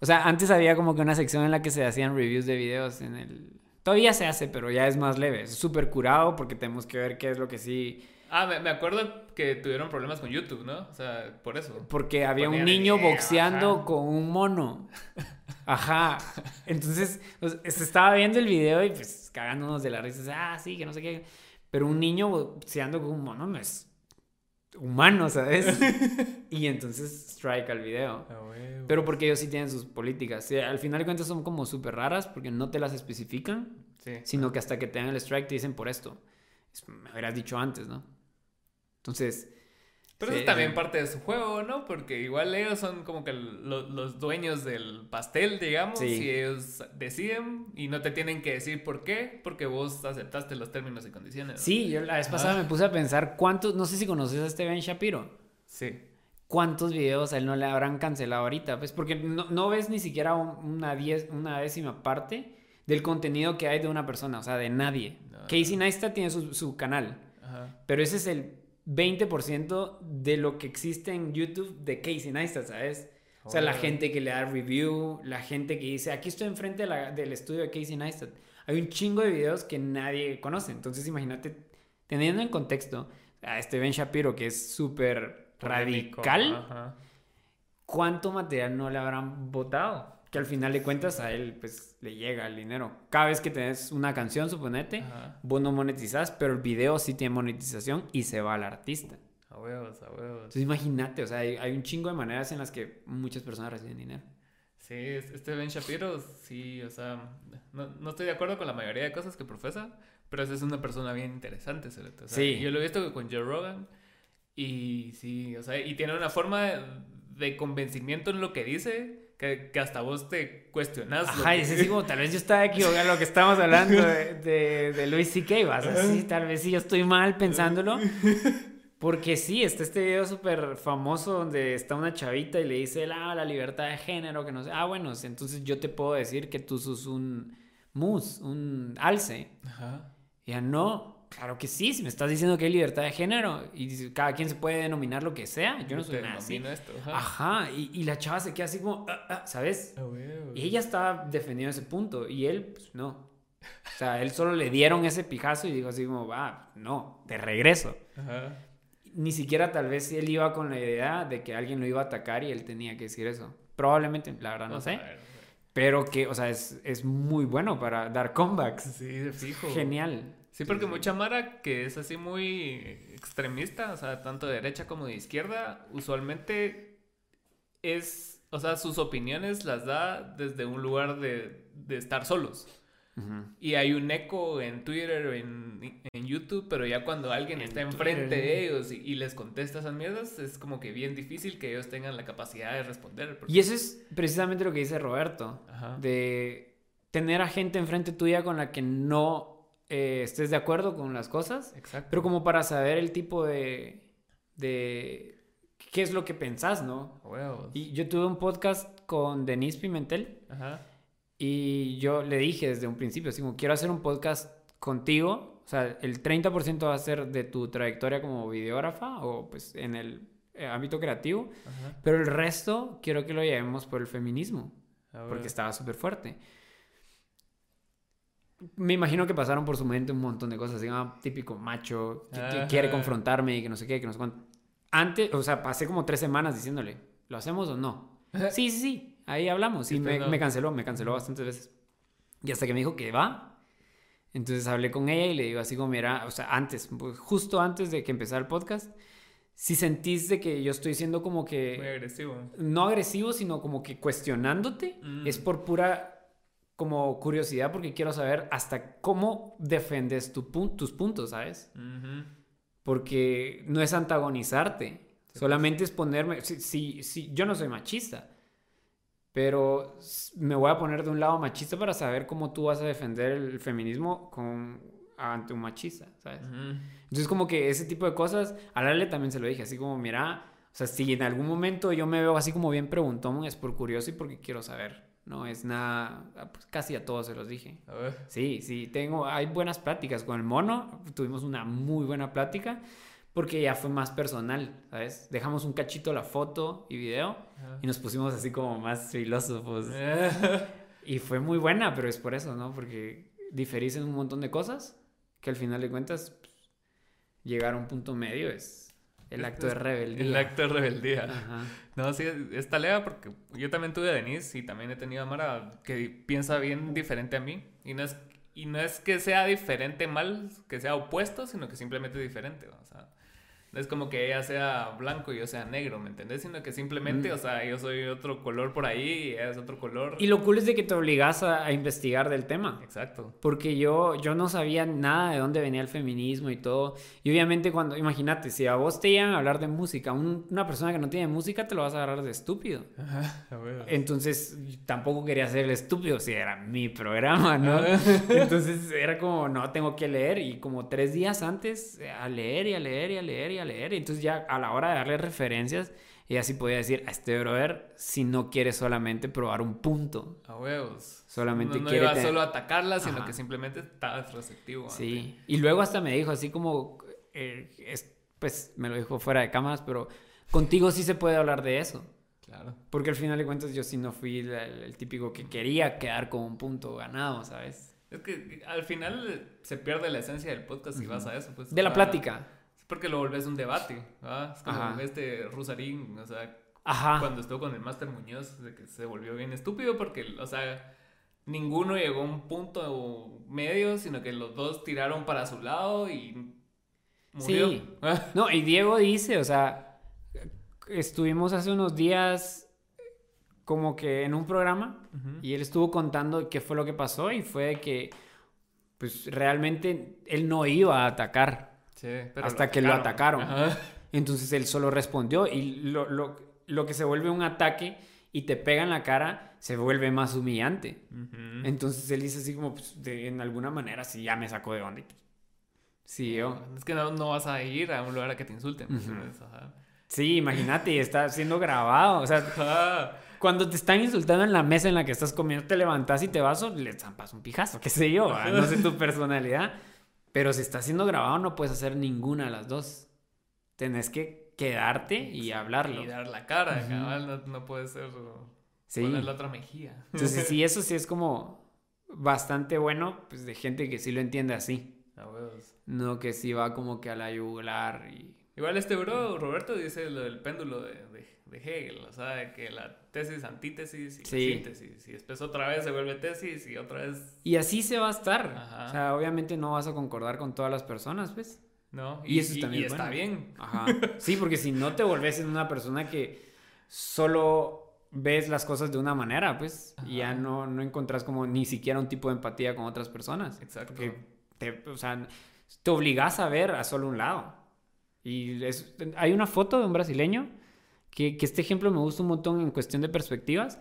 O sea, antes había como que una sección en la que se hacían reviews de videos en el... Todavía se hace, pero ya es más leve. Es súper curado porque tenemos que ver qué es lo que sí... Ah, me, me acuerdo que tuvieron problemas con YouTube, ¿no? O sea, por eso. Porque había un niño el- boxeando ajá. con un mono. Ajá. Entonces, pues, se estaba viendo el video y pues cagándonos de la risa. Ah, sí, que no sé qué. Pero un niño boxeando con un mono no es humano, ¿sabes? y entonces strike al video. Pero porque ellos sí tienen sus políticas. Sí, al final de cuentas son como súper raras porque no te las especifican, Sí. sino que hasta que te dan el strike te dicen por esto. es- me hubieras dicho antes, ¿no? Entonces, Pero Sí, eso también sí. parte de su juego, ¿no? Porque igual ellos son como que lo- los dueños del pastel, digamos, Sí. y ellos deciden y no te tienen que decir por qué, porque vos aceptaste los términos y condiciones. ¿no? sí, yo la vez pasada me puse a pensar cuántos, no sé si conoces a este Ben Shapiro. Sí. ¿Cuántos videos a él no le habrán cancelado ahorita? Pues porque no, no ves ni siquiera un- una, diez, una décima parte del contenido que hay de una persona, o sea, de nadie. No. Casey Neistat tiene su, su canal, Ajá. pero ese es el 20% de lo que existe en YouTube de Casey Neistat, ¿sabes? O sea, la gente que le da review, la gente que dice, aquí estoy enfrente de la- del estudio de Casey Neistat. Hay un chingo de videos que nadie conoce. Entonces, imagínate, teniendo en contexto a este Ben Shapiro, que es súper radical, Ajá. ¿cuánto material no le habrán votado? Que al final de cuentas a él, pues, le llega el dinero. Cada vez que tenés una canción, suponete, Ajá. vos no monetizás, pero el video sí tiene monetización y se va al artista. A huevos, a huevos. Entonces, imagínate, o sea, hay, hay un chingo de maneras en las que muchas personas reciben dinero. Sí, es- este Ben Shapiro, sí, o sea, no, no estoy de acuerdo con la mayoría de cosas que profesa, pero es una persona bien interesante, o sea, Sí. Yo lo he visto con Joe Rogan y sí, o sea, y tiene una forma de, de convencimiento en lo que dice que, que hasta vos te cuestionas. lo Ajá, y es así como, tal vez yo estaba equivocado lo que estábamos hablando de, de, de Luis C.K. Vas así, tal vez sí yo estoy mal pensándolo. Porque sí, está este video súper famoso donde está una chavita y le dice, ah, la libertad de género, que no sé. Ah, bueno, entonces yo te puedo decir que tú sos un mus, un alce. Ajá. Ya no, claro que sí, si me estás diciendo que hay libertad de género y cada quien se puede denominar lo que sea, yo no soy nada así. esto, ajá. Ajá, y, y la chava se queda así como, "Ah, ah", ¿sabes? A huevos. Y ella estaba defendiendo ese punto y él, pues no. O sea, él solo le dieron ese pijazo y dijo así como, va, no, de regreso. Ajá. Ni siquiera tal vez él iba con la idea de que alguien lo iba a atacar y él tenía que decir eso. Probablemente, la verdad no sé. Pero que, o sea, es, es muy bueno para dar comebacks. Sí, de fijo. Genial. Sí, porque mucha Mara que es así muy extremista, o sea, tanto de derecha como de izquierda, usualmente es, o sea, sus opiniones las da desde un lugar de, de estar solos. Y hay un eco en Twitter o en, en YouTube, pero ya cuando alguien En está enfrente Twitter. de ellos y, y les contesta esas mierdas, es como que bien difícil que ellos tengan la capacidad de responder. porque- Y eso es precisamente lo que dice Roberto. Ajá. De tener a gente enfrente tuya con la que no eh, estés de acuerdo con las cosas. Exacto. Pero como para saber el tipo de, de qué es lo que pensás, ¿no? Huevos. Y yo tuve un podcast con Denise Pimentel Ajá. y yo le dije desde un principio, así como quiero hacer un podcast contigo, o sea, el 30% va a ser de tu trayectoria como videógrafa o pues en el eh, ámbito creativo, Ajá. pero el resto quiero que lo llevemos por el feminismo, porque estaba súper fuerte. Me imagino que pasaron por su mente un montón de cosas, así, ah, típico macho, que, que quiere confrontarme y que no sé qué, que no sé cuánto. Antes, o sea, pasé como tres semanas diciéndole, ¿lo hacemos o no? Sí, sí, sí, ahí hablamos. Y me, no. me canceló, me canceló bastantes veces. Y hasta que me dijo que va. Entonces hablé con ella y le digo así como, mira, o sea, antes, pues, justo antes de que empezara el podcast, si sentís de que yo estoy siendo como Muy que, agresivo. no agresivo, sino como que cuestionándote, Mm. es por pura como curiosidad porque quiero saber hasta cómo defendes tu pun- tus puntos, ¿sabes? Ujú. Porque no es antagonizarte, pues. solamente es ponerme, si, si, si- yo no soy machista, pero me voy a poner de un lado machista para saber cómo tú vas a defender el feminismo con, ante un machista, ¿sabes? Entonces como que ese tipo de cosas, a Lale también se lo dije, así como, mira, o sea, si en algún momento yo me veo así como bien preguntón, es por curioso y porque quiero saber, no es nada, ah, pues casi a todos se los dije. A ver. Sí, sí, tengo, hay buenas pláticas con el mono, tuvimos una muy buena plática porque ya fue más personal, ¿sabes? Dejamos un cachito la foto y video Ajá. y nos pusimos así como más filósofos. Y fue muy buena, pero es por eso, ¿no? Porque diferís en un montón de cosas que al final de cuentas pues, llegar a un punto medio es el acto de rebeldía. El acto de rebeldía. Ajá. No, sí, es talea porque yo también tuve a Denise y también he tenido a Mara que piensa bien diferente a mí. Y no es, y no es que sea diferente mal, que sea opuesto, sino que simplemente es diferente. ¿no? O sea, No es como que ella sea blanco y yo sea negro, ¿me entendés? Sino que simplemente, Mm. o sea, yo soy otro color por ahí y ella es otro color. Y lo cool es de que te obligas a, a investigar del tema. Exacto. Porque yo, yo no sabía nada de dónde venía el feminismo y todo. Y obviamente cuando, imagínate, si a vos te llegan a hablar de música, un- una persona que no tiene música te lo vas a agarrar de estúpido. A huevos. Entonces tampoco quería ser el estúpido, si era mi programa, ¿no? Entonces era como, no, tengo que leer. Y como tres días antes, a leer y a leer y a leer y a leer. Y entonces ya a la hora de darle referencias, ella sí podía decir, a este brother, si no quiere solamente probar un punto. A huevos. Solamente no, no quiere iba tener- solo a atacarla, sino Ajá. que simplemente estabas receptivo. Sí. Y luego hasta me dijo así como, eh, es- pues me lo dijo fuera de cámaras, pero contigo sí se puede hablar de eso. Claro. Porque al final de cuentas yo sí no fui el, el típico que quería quedar con un punto ganado, ¿sabes? Es que al final se pierde la esencia del podcast si vas a eso. Pues, De la plática. Porque lo volvés un debate. ¿verdad? Es como Ajá. este Rusarín, o sea, Ajá. cuando estuvo con el Master Muñoz, de que se volvió bien estúpido porque, o sea, ninguno llegó a un punto medio, sino que los dos tiraron para su lado y murió. Sí. No, y Diego dice, o sea, estuvimos hace unos días como que en un programa y él estuvo contando qué fue lo que pasó y fue que pues realmente él no iba a atacar. Sí, pero Hasta que lo atacaron. Ajá. Entonces él solo respondió y lo, lo- lo que se vuelve un ataque y te pega en la cara se vuelve más humillante. Ujú. Entonces él dice así como, pues, de, en alguna manera, sí, ya me sacó de onda. pues, Sí, yo. Es que no, no vas a ir a un lugar a que te insulten. Ujú. ¿sabes? Ajá. Sí, imagínate, está siendo grabado. O sea, cuando te están insultando en la mesa en la que estás comiendo, te levantas y te vas o le zampas un pijazo, qué sé yo, ¿verdad? no sé tu personalidad. Pero si está siendo grabado, no puedes hacer ninguna de las dos. Tenés que quedarte y hablarlo. Y dar la cara, Ujú. cabal, no, no puede ser Sí. poner la otra mejilla. Entonces, sí, eso sí es como bastante bueno, pues de gente que sí lo entiende así. No que sí va como que a la yugular y... Igual este bro, Roberto, dice lo del péndulo de, de, de Hegel, o sea, de que la tesis, antítesis y Sí. síntesis. Y después otra vez se vuelve tesis y otra vez... Y así se va a estar. Ajá. O sea, obviamente no vas a concordar con todas las personas, pues. ¿No? Y eso también y es está bien. Ajá. Sí, porque si no te volvés en una persona que solo ves las cosas de una manera, pues, y ya no, no encontrás como ni siquiera un tipo de empatía con otras personas. Exacto. Porque te, o sea, te obligas a ver a solo un lado. Y es- hay una foto de un brasileño que, que este ejemplo me gusta un montón en cuestión de perspectivas,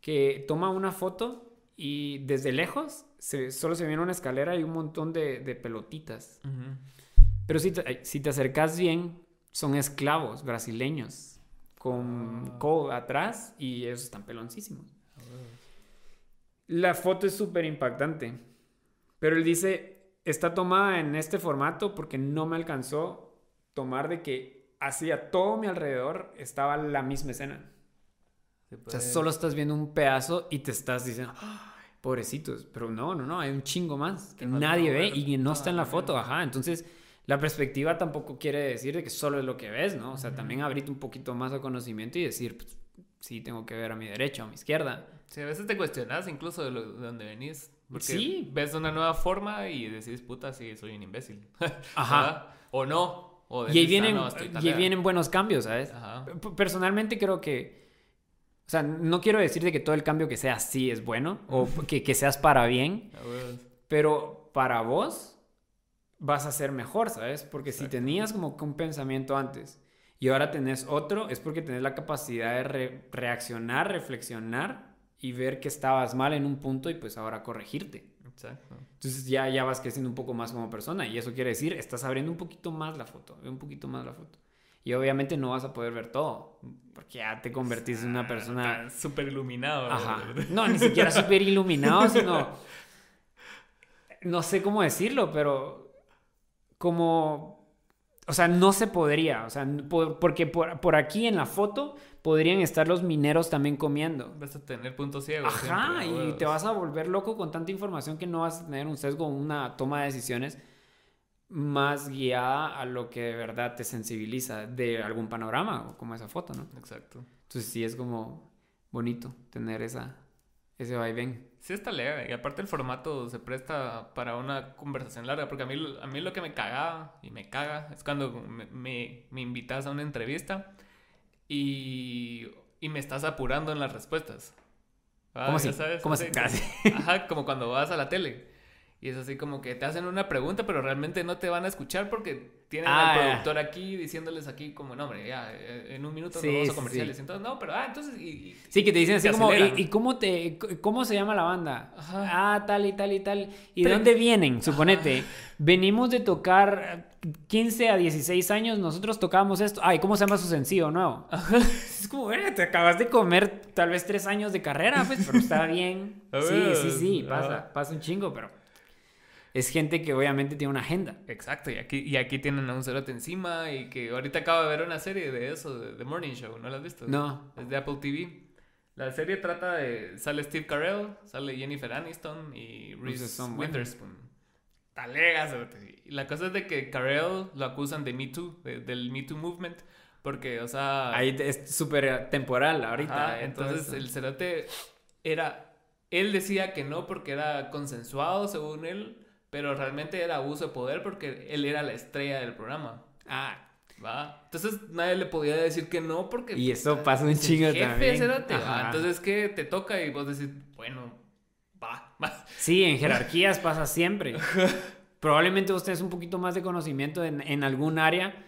que toma una foto y desde lejos se, solo se viene una escalera y un montón de, de pelotitas. Pero si te, si te acercas bien, son esclavos brasileños con Ah. codo atrás y ellos están peloncísimos. La foto es súper impactante. Pero él dice, está tomada en este formato porque no me alcanzó tomar de que hacia todo mi alrededor estaba la misma escena. Se O sea, puede- solo estás viendo un pedazo y te estás diciendo, "Ay, pobrecitos. Pero no, no, no, hay un chingo más que nadie ve ver y que no está en la foto. Ajá, entonces la perspectiva tampoco quiere decir de que solo es lo que ves, ¿no? O sea, Ujú. también abrirte un poquito más al conocimiento y decir, pues, sí, tengo que ver a mi derecha o a mi izquierda. Sí, a veces te cuestionas incluso de, lo, de dónde venís. Porque Sí. ves una nueva forma y decís, puta, sí, soy un imbécil. Ajá. ¿Verdad? O no. O Y ahí "Ah, vienen, no, y ahí talera". vienen buenos cambios, ¿sabes? Ajá. Personalmente creo que, o sea, no quiero decir de que todo el cambio que sea así es bueno o que, que seas para bien, pero para vos vas a ser mejor, ¿sabes? Porque si Exacto. tenías como que un pensamiento antes y ahora tenés otro, es porque tenés la capacidad de re- reaccionar, reflexionar y ver que estabas mal en un punto y pues ahora corregirte. Exacto. Entonces ya, ya vas creciendo un poco más como persona y eso quiere decir, estás abriendo un poquito más la foto, un poquito más la foto. Y obviamente no vas a poder ver todo, porque ya te convertís en una persona... Súper iluminado. Ajá. No, ni siquiera súper iluminado, sino... No sé cómo decirlo, pero como... O sea, no se podría, o sea, por- porque por, por aquí en la foto podrían estar los mineros también comiendo. Vas a tener puntos ciegos. Ajá, siempre, y huevos. te vas a volver loco con tanta información que no vas a tener un sesgo, una toma de decisiones más guiada a lo que de verdad te sensibiliza de algún panorama, como esa foto, ¿no? Exacto. Entonces sí es como bonito tener esa, ese va y ven. Sí está leve. Y aparte el formato se presta para una conversación larga. Porque a mí, a mí lo que me cagaba y me caga es cuando me, me, me invitas a una entrevista y, y me estás apurando en las respuestas. Ah, ¿Cómo así? ¿sabes? ¿Cómo así? Ajá, como cuando vas a la tele. Y es así como que te hacen una pregunta, pero realmente no te van a escuchar porque tienen al Ah, productor aquí diciéndoles aquí como, no, hombre, ya, eh, en un minuto Sí, nos vamos a comerciales. sí. Entonces, no, pero, ah, entonces, y, Sí, que te dicen así como, ¿y, cómo te, cómo se llama la banda? Ajá. Ah, tal y tal y tal. ¿Y de dónde vienen? Suponete, venimos de tocar 15 a 16 años, nosotros tocábamos esto. Ay, ¿cómo se llama su sencillo nuevo? Es como, "Verga, te acabas de comer tal vez tres años de carrera, pues, pero está bien. Sí, sí, sí, pasa, pasa un chingo, pero es gente que obviamente tiene una agenda. Exacto, y aquí, y aquí tienen a un cerote encima y que ahorita acabo de ver una serie de eso, de The Morning Show, ¿no la has visto? No. Es de Apple TV. La serie trata de... Sale Steve Carell, sale Jennifer Aniston y Reese. Witherspoon. Talega, cerote. Y la cosa es de que Carell lo acusan de Me Too, de- del Me Too Movement, porque, o sea... Ahí es súper temporal ahorita. Ajá, eh, entonces el cerote era... Él decía que no porque era consensuado, según él, pero realmente era abuso de poder porque él era la estrella del programa. Ah, ¿Va? Entonces nadie le podía decir que no porque... Y eso pues, pasa un chingo jefe, también. Ajá. Entonces que te toca y vos decís, bueno, va, va. Sí, en jerarquías pasa siempre. Probablemente vos tenés un poquito más de conocimiento en, en algún área,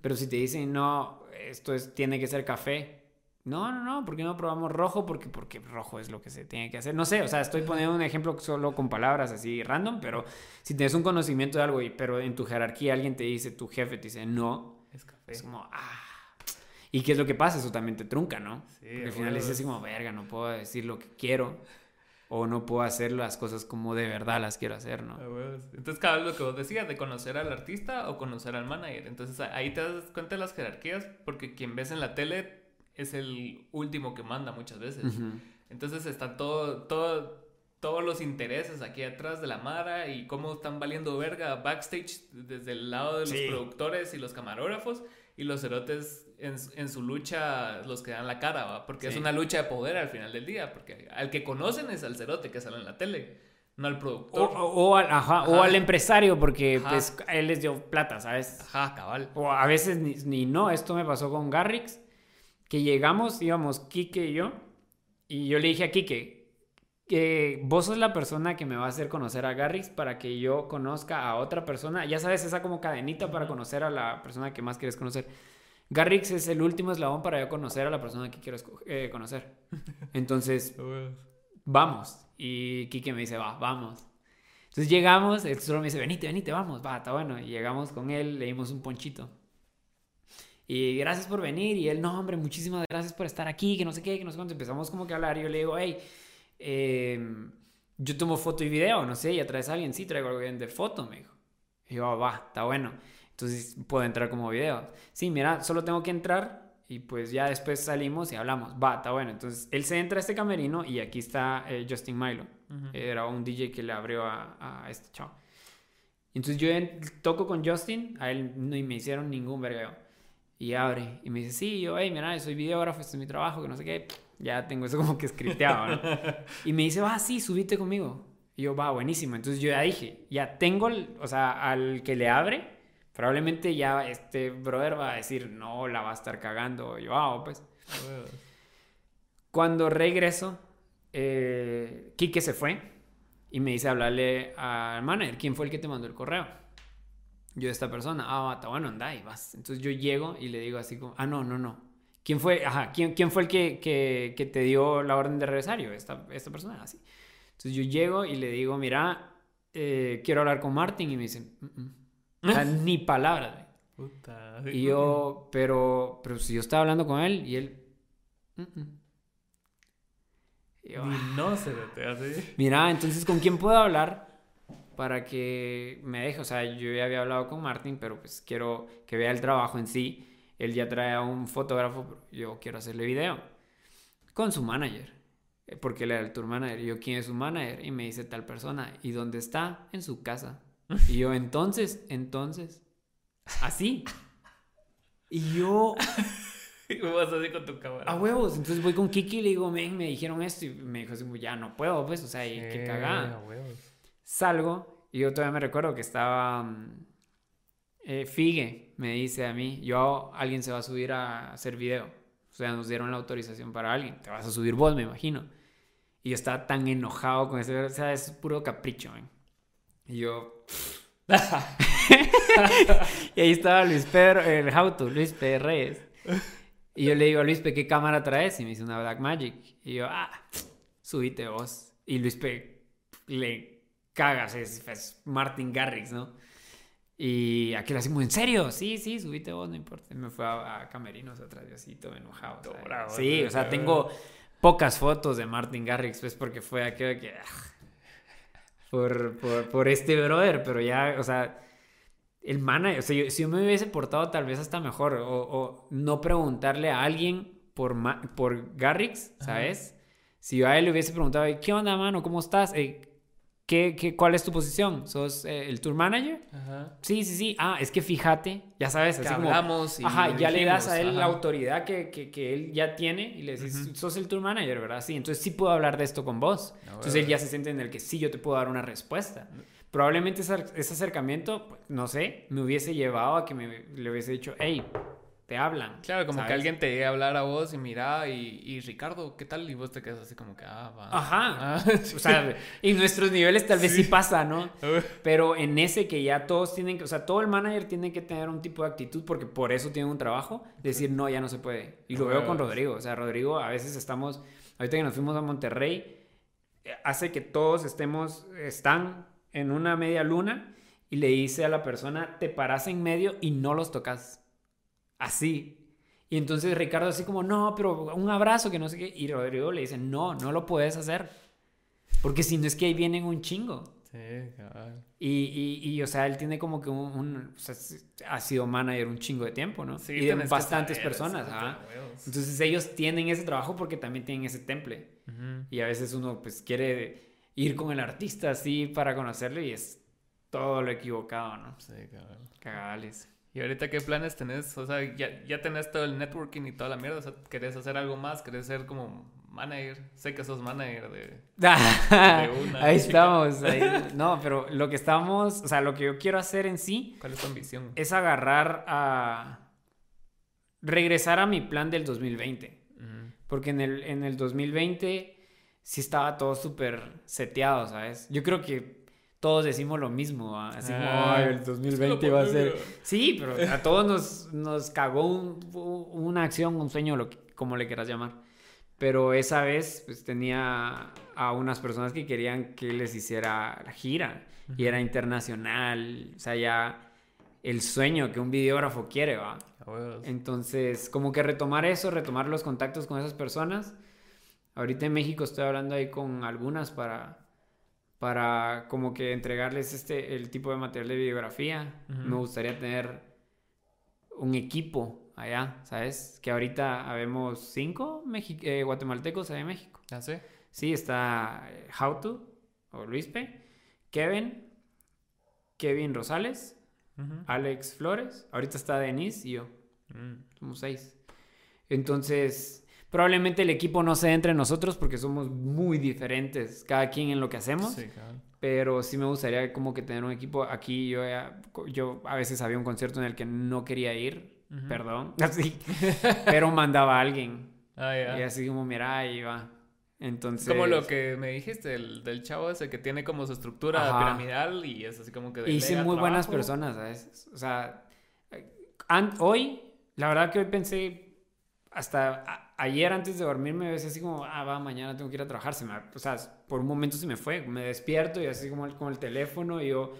pero si te dicen, no, esto es, tiene que ser café. No, no, no, ¿por qué no probamos rojo? Porque, porque rojo es lo que se tiene que hacer. No sé, o sea, estoy poniendo un ejemplo solo con palabras así random, pero si tienes un conocimiento de algo, y, pero en tu jerarquía alguien te dice, tu jefe te dice, no, Es café. es como, ah. ¿Y qué es lo que pasa? Eso también te trunca, ¿no? Sí, Porque al final dices así como, verga, no puedo decir lo que quiero. O no puedo hacer las cosas como de verdad las quiero hacer, ¿no? Ah. Entonces, cada vez lo que vos decías, de conocer al artista o conocer al manager. Entonces, ahí te das cuenta de las jerarquías, porque quien ves en la tele es el último que manda muchas veces. Entonces, está todo, todo, todos los intereses aquí atrás de la Mara y cómo están valiendo verga backstage desde el lado de los Sí. productores y los camarógrafos y los cerotes en, en su lucha, los que dan la cara, ¿va? Porque es una lucha de poder al final del día, porque al que conocen es al cerote que sale en la tele, no al productor. o- o al, ajá, o al empresario, porque pues él les dio plata, ¿sabes? Ajá, cabal. O a veces ni, ni no, esto me pasó con Garrix, que llegamos, íbamos Kike y yo, y yo le dije a Kike, que vos sos la persona que me va a hacer conocer a Garrix para que yo conozca a otra persona, ya sabes, esa como cadenita para conocer a la persona que más quieres conocer. Garrix es el último eslabón para yo conocer a la persona que quiero eh, conocer. Entonces, vamos. Y Kike me dice, va, vamos. Entonces llegamos, él solo me dice, venite, venite, vamos, va, está bueno. Y llegamos con él, le dimos un ponchito. Y gracias por venir. Y él, no, hombre, muchísimas gracias por estar aquí, que no sé qué, que no sé cuánto. Empezamos como que a hablar. Y yo le digo, hey, eh, yo tomo foto y video, no sé, ya traes a alguien. Sí, traigo a alguien de foto, me dijo. Y yo, "Ah, va, está bueno. Entonces puedo entrar como video. Sí, mira, solo tengo que entrar y pues ya después salimos y hablamos. Va, está bueno. Entonces él se entra a este camerino y aquí está eh, Justin Milo. Era un DJ que le abrió a, a este chavo. Entonces yo toco con Justin, a él no me hicieron ningún vergueo. Y abre y me dice, sí, yo, hey, mira, soy videógrafo, este es mi trabajo, que no sé qué. Ya tengo eso como que scripteado, ¿no? Y me dice, va, sí, subite conmigo. Y yo, va, buenísimo. Entonces yo ya dije, ya tengo, el- o sea, al que le abre, probablemente ya este brother va a decir, no, la va a estar cagando. Yo, ah, pues. Cuando regreso, eh, Quique se fue y me dice hablarle al manager, ¿quién fue el que te mandó el correo? Yo, esta persona, ah, bueno, anda y vas. Entonces yo llego y le digo así como, ah, no, no, no. ¿Quién fue, ajá, quién, quién fue el que, que, que te dio la orden de regresar? Yo, esta, esta persona, así. Entonces yo llego y le digo, mira, eh, quiero hablar con Martin. Y me dice, "Mm, mm". O sea, ni palabras. Puta. Y yo, pero, pero si yo estaba hablando con él y él, "Mm, mm". Y yo, Ni no se te hace. Mira, entonces, ¿con quién puedo hablar para que me deje? O sea, yo ya había hablado con Martin, pero pues quiero que vea el trabajo en sí. Él ya trae a un fotógrafo, pero yo quiero hacerle video. Con su manager. eh, Porque él era el tour manager. Y yo, ¿quién es su manager? Y me dice tal persona. ¿Y dónde está? En su casa. Y yo, entonces, entonces. Así. Y yo Y vas así con tu cámara. A huevos. Entonces voy con Kiki y le digo, men, me dijeron esto. Y me dijo así, ya no puedo, pues, o sea, qué cagada. a huevos. Salgo y yo todavía me recuerdo que estaba mm, eh, Figue, me dice a mí, yo, alguien se va a subir a hacer video. O sea, nos dieron la autorización para alguien. Te vas a subir vos, me imagino. Y yo estaba tan enojado con ese, o sea, es puro capricho, man. Y yo... y ahí estaba Luis Pedro, el Jauto, Luis P. Reyes. Y yo le digo a Luis P, ¿qué cámara traes? Y me dice una Black Magic. Y yo, ah, subite vos. Y Luis P le cagas, es, es Martin Garrix, ¿no? Y aquí le hacemos, ¿en serio? Sí, sí, subite vos, no importa. Me fue a, a Camerinos atrás, yo así, todo enojado. Todo bravo, sí, o sea, tengo pocas fotos de Martin Garrix, pues porque fue aquello que... ah, por, por, por este brother, pero ya, o sea, el manager, o sea, yo- si yo me hubiese portado tal vez hasta mejor, o, o no preguntarle a alguien por, ma- por Garrix, ¿sabes? Si yo a él le hubiese preguntado, ¿qué onda, mano? ¿Cómo estás? Eh, ¿qué, qué, cuál es tu posición? ¿Sos eh, el tour manager? Ajá. Sí, sí, sí. Ah, es que fíjate, ya sabes, Que así como... hablamos y Ajá, ya le das a él dijimos, la ajá. autoridad que, que, que él ya tiene y le decís, Ujú. sos el tour manager, ¿verdad? Sí, entonces sí puedo hablar de esto con vos. Ah, entonces bueno. él ya se siente en el que sí, yo te puedo dar una respuesta. Probablemente ese, ese acercamiento, pues, no sé, me hubiese llevado a que me, le hubiese dicho, hey, te hablan. Claro, como que alguien te llegue a hablar a vos y mira, y, y Ricardo, ¿qué tal? Y vos te quedas así como que, ah, va. Ajá. Ah, O sea, en nuestros niveles tal vez sí, Sí. pasa, ¿no? Pero en ese que ya todos tienen que, o sea, todo el manager tiene que tener un tipo de actitud porque por eso tiene un trabajo, decir, no, ya no se puede. Y lo veo con. Rodrigo, o sea, Rodrigo, a veces estamos, ahorita que nos fuimos a Monterrey, hace que todos estemos, están en una media luna y le dice a la persona, te paras en medio y no los tocas. Así. Y entonces Ricardo así como, no, pero un abrazo, que no sé qué. Y Rodrigo le dice, no, no lo puedes hacer. Porque si no es que ahí vienen un chingo. Sí, cabal. Y, y, y, o sea, él tiene como que un, un- o sea, ha sido manager un chingo de tiempo, ¿no? Sí, y de bastantes saber, personas. huevos. Entonces ellos tienen ese trabajo porque también tienen ese temple. Ujú. Y a veces uno pues quiere ir con el artista así para conocerlo y es todo lo equivocado, ¿no? Sí, cabal. Cagales. ¿Y ahorita qué planes tenés? O sea, ya, ya tenés todo el networking y toda la mierda. O sea, ¿querés hacer algo más? ¿Querés ser como manager? Sé que sos manager de... una ahí chica. estamos. ahí- No, pero lo que estamos, o sea, lo que yo quiero hacer en sí ¿Cuál es tu ambición? es agarrar a... regresar a mi plan del 2020. Ujú. Porque en el, en el 2020 sí estaba todo súper seteado, ¿sabes? Yo creo que todos decimos lo mismo, así como, Ah, "Ay, el 2020 va a ser... Sí, pero a todos nos, nos cagó un- una acción, un sueño, lo que- como le quieras llamar. Pero esa vez pues, tenía a unas personas que querían que les hiciera la gira y era internacional, o sea, ya el sueño que un videógrafo quiere, ¿va? Entonces, como que retomar eso, retomar los contactos con esas personas. Ahorita en México estoy hablando ahí con algunas para, para como que entregarles este, el tipo de material de videografía. Ujú. Me gustaría tener un equipo allá, ¿sabes? Que ahorita habemos cinco mexi- eh, guatemaltecos allá en México. ¿Ah, sí? Sí, está eh, Hautu o Luispe, Kevin, Kevin Rosales. Alex Flores, ahorita está Denise y yo. Mm. Somos seis. Entonces, probablemente el equipo no se entre nosotros porque somos muy diferentes, cada quien en lo que hacemos. Sí, cabal. Pero sí me gustaría como que tener un equipo. Aquí yo, yo a veces había un concierto en el que no quería ir, perdón, así. pero mandaba a alguien. Ah, ya. Y así como, mira, ahí va. Entonces... Como lo que me dijiste del, del chavo ese que tiene como su estructura Ajá. piramidal y es así como que Hice delega muy buenas personas, ¿sabes? O sea, eh, hoy, la verdad que hoy pensé, hasta a- ayer antes de dormirme, ves así como, ah, va, mañana tengo que ir a trabajar. Se me, o sea, por un momento se me fue. Me despierto y así como el, con el teléfono y yo,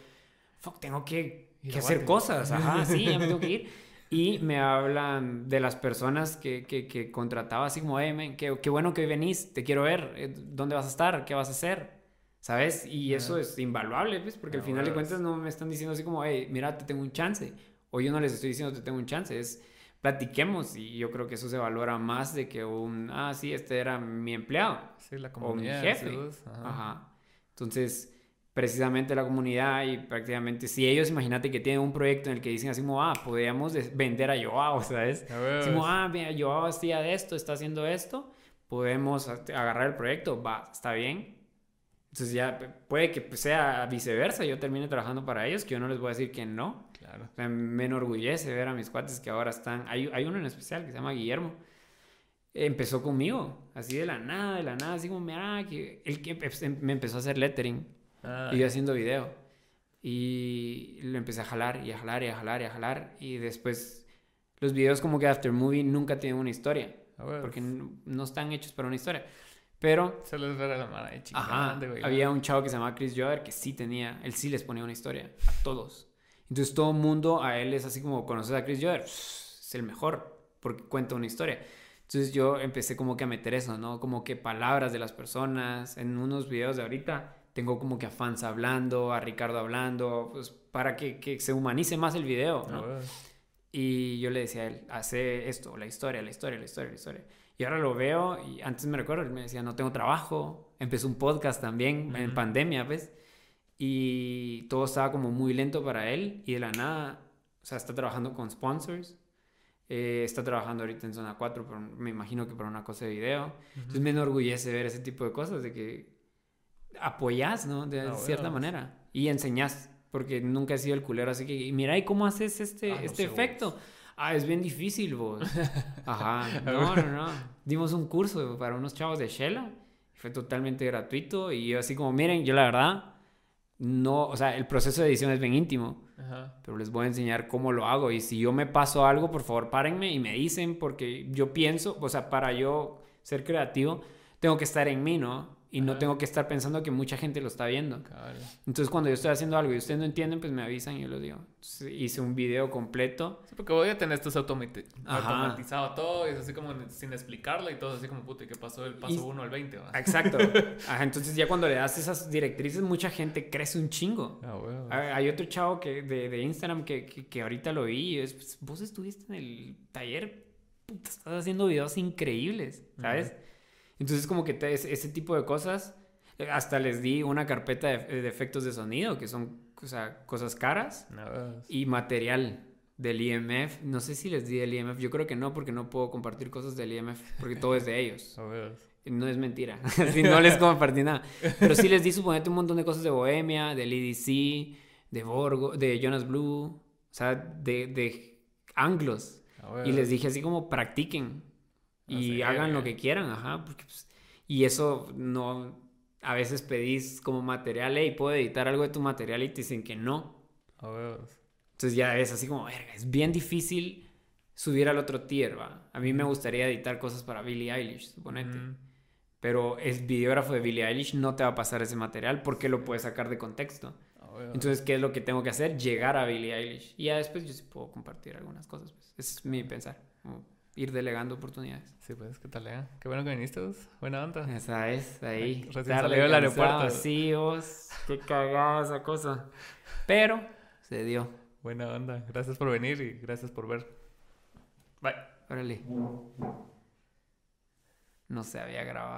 fuck, tengo que, que a hacer cosas. Ajá, sí, ya me tengo que ir. Y me hablan de las personas que, que, que contrataba, así como, hey, men, qué, qué bueno que hoy venís, te quiero ver, eh, ¿dónde vas a estar? ¿Qué vas a hacer? ¿Sabes? Y eso es invaluable, pues, porque al final de cuentas no me están diciendo así como, hey, mira, te tengo un chance. O yo no les estoy diciendo te tengo un chance, es platiquemos y yo creo que eso se valora más de que un, ah, sí, este era mi empleado Sí, la o mi comunidad. jefe. vos, ajá. Ajá. Entonces, precisamente la comunidad y prácticamente si ellos imagínate que tienen un proyecto en el que dicen así como ah podríamos vender a Joao sabes como ah mira Joao hacía esto está haciendo esto podemos agarrar el proyecto va está bien entonces ya puede que pues, sea viceversa yo termine trabajando para ellos que yo no les voy a decir que no Claro. o sea, me enorgullece ver a mis cuates que ahora están. Hay, hay uno en especial que se llama Guillermo. Empezó conmigo, así de la nada, de la nada, así como, mira, que él que empe- me empezó a hacer lettering Ah, y yo haciendo video. Y lo empecé a jalar y a jalar y a jalar y a jalar. Y después, los videos como que After Movie nunca tienen una historia, a ver, porque no, están hechos para una historia. Pero Se les ve la mano güey. Había un chavo que se llamaba Chris Joder que sí tenía, él sí les ponía una historia a todos. Entonces todo el mundo a él es así como conoces a Chris Joder, es el mejor porque cuenta una historia. Entonces yo empecé como que a meter eso, ¿no? Como que palabras de las personas. En unos videos de ahorita tengo como que a fans hablando, a Ricardo hablando, pues para que, que se humanice más el video, ¿no? ver. Y yo le decía a él, hace esto, la historia, la historia, la historia, la historia. Y ahora lo veo y antes me recuerdo, él me decía, no tengo trabajo. Empezó un podcast también en Ujú. pandemia, ¿ves? Y todo estaba como muy lento para él y de la nada, o sea, está trabajando con sponsors. eh, está trabajando ahorita en Zona 4, por me imagino que por una cosa de video. Entonces me enorgullece ver ese tipo de cosas, de que apoyas, ¿no? De Ah, cierta bueno. manera. Y enseñas, porque nunca he sido el culero, así que, mira, ¿y cómo haces este, Ah, no este vos. efecto? Ah, es bien difícil, vos. Ajá, no, no, no. Dimos un curso para unos chavos de Shella, fue totalmente gratuito, y yo así como, miren, yo la verdad, no, o sea, el proceso de edición es bien íntimo, Ajá. pero les voy a enseñar cómo lo hago, y si yo me paso algo, por favor, párenme y me dicen, porque yo pienso, o sea, para yo ser creativo, tengo que estar en mí, ¿no? Y no tengo que estar pensando que mucha gente lo está viendo. Entonces, cuando yo estoy haciendo algo y ustedes no entienden, pues me avisan y yo lo digo. Entonces, hice un video completo. Sí, porque voy a tener esto automatizado todo y es así como sin explicarlo y todo así como puta, ¿y qué pasó del Y- paso 1 al 20? va? Exacto. Ajá, entonces, ya cuando le das esas directrices, mucha gente crece un chingo. Ah. Hay otro chavo que, de, de Instagram que, que, que ahorita lo vi y es, pues, vos estuviste en el taller, puta, estás haciendo videos increíbles, ¿sabes? Entonces como que te- ese, tipo de cosas, eh, hasta les di una carpeta de, de efectos de sonido, que son o sea, cosas caras, No, y material del IMF. No sé si les di el IMF, yo creo que no, porque no puedo compartir cosas del IMF, porque todo es de ellos. No es mentira. Así no les compartí nada. Pero sí les di, suponete, un montón de cosas de Bohemia, del EDC, de Borgo, de Jonas Blue, o sea, de, de anglos. Y les dije así como practiquen y hagan lo güey. que quieran, ajá. Porque, pues, y eso no. A veces pedís como material, hey, puedo editar algo de tu material y te dicen que no. Ah, huevos. Entonces ya es así como, verga, es bien difícil subir al otro tier, va. A mí me gustaría editar cosas para Billie Eilish, suponete. Ujú. Pero el videógrafo de Billie Eilish no te va a pasar ese material porque lo puedes sacar de contexto. Entonces, ¿qué es lo que tengo que hacer? Llegar a Billie Eilish. Y ya después yo sí puedo compartir algunas cosas. Pues. Ese es mi pensar. como ir delegando oportunidades. Sí, pues, ¿qué tal, eh? Qué bueno que viniste, vos. Buena onda. Esa es, ahí. Recién tarde, del aeropuerto. Vos. Qué cagada esa cosa. Pero se dio. Buena onda. Gracias por venir y gracias por ver. Bye. Órale. No se había grabado.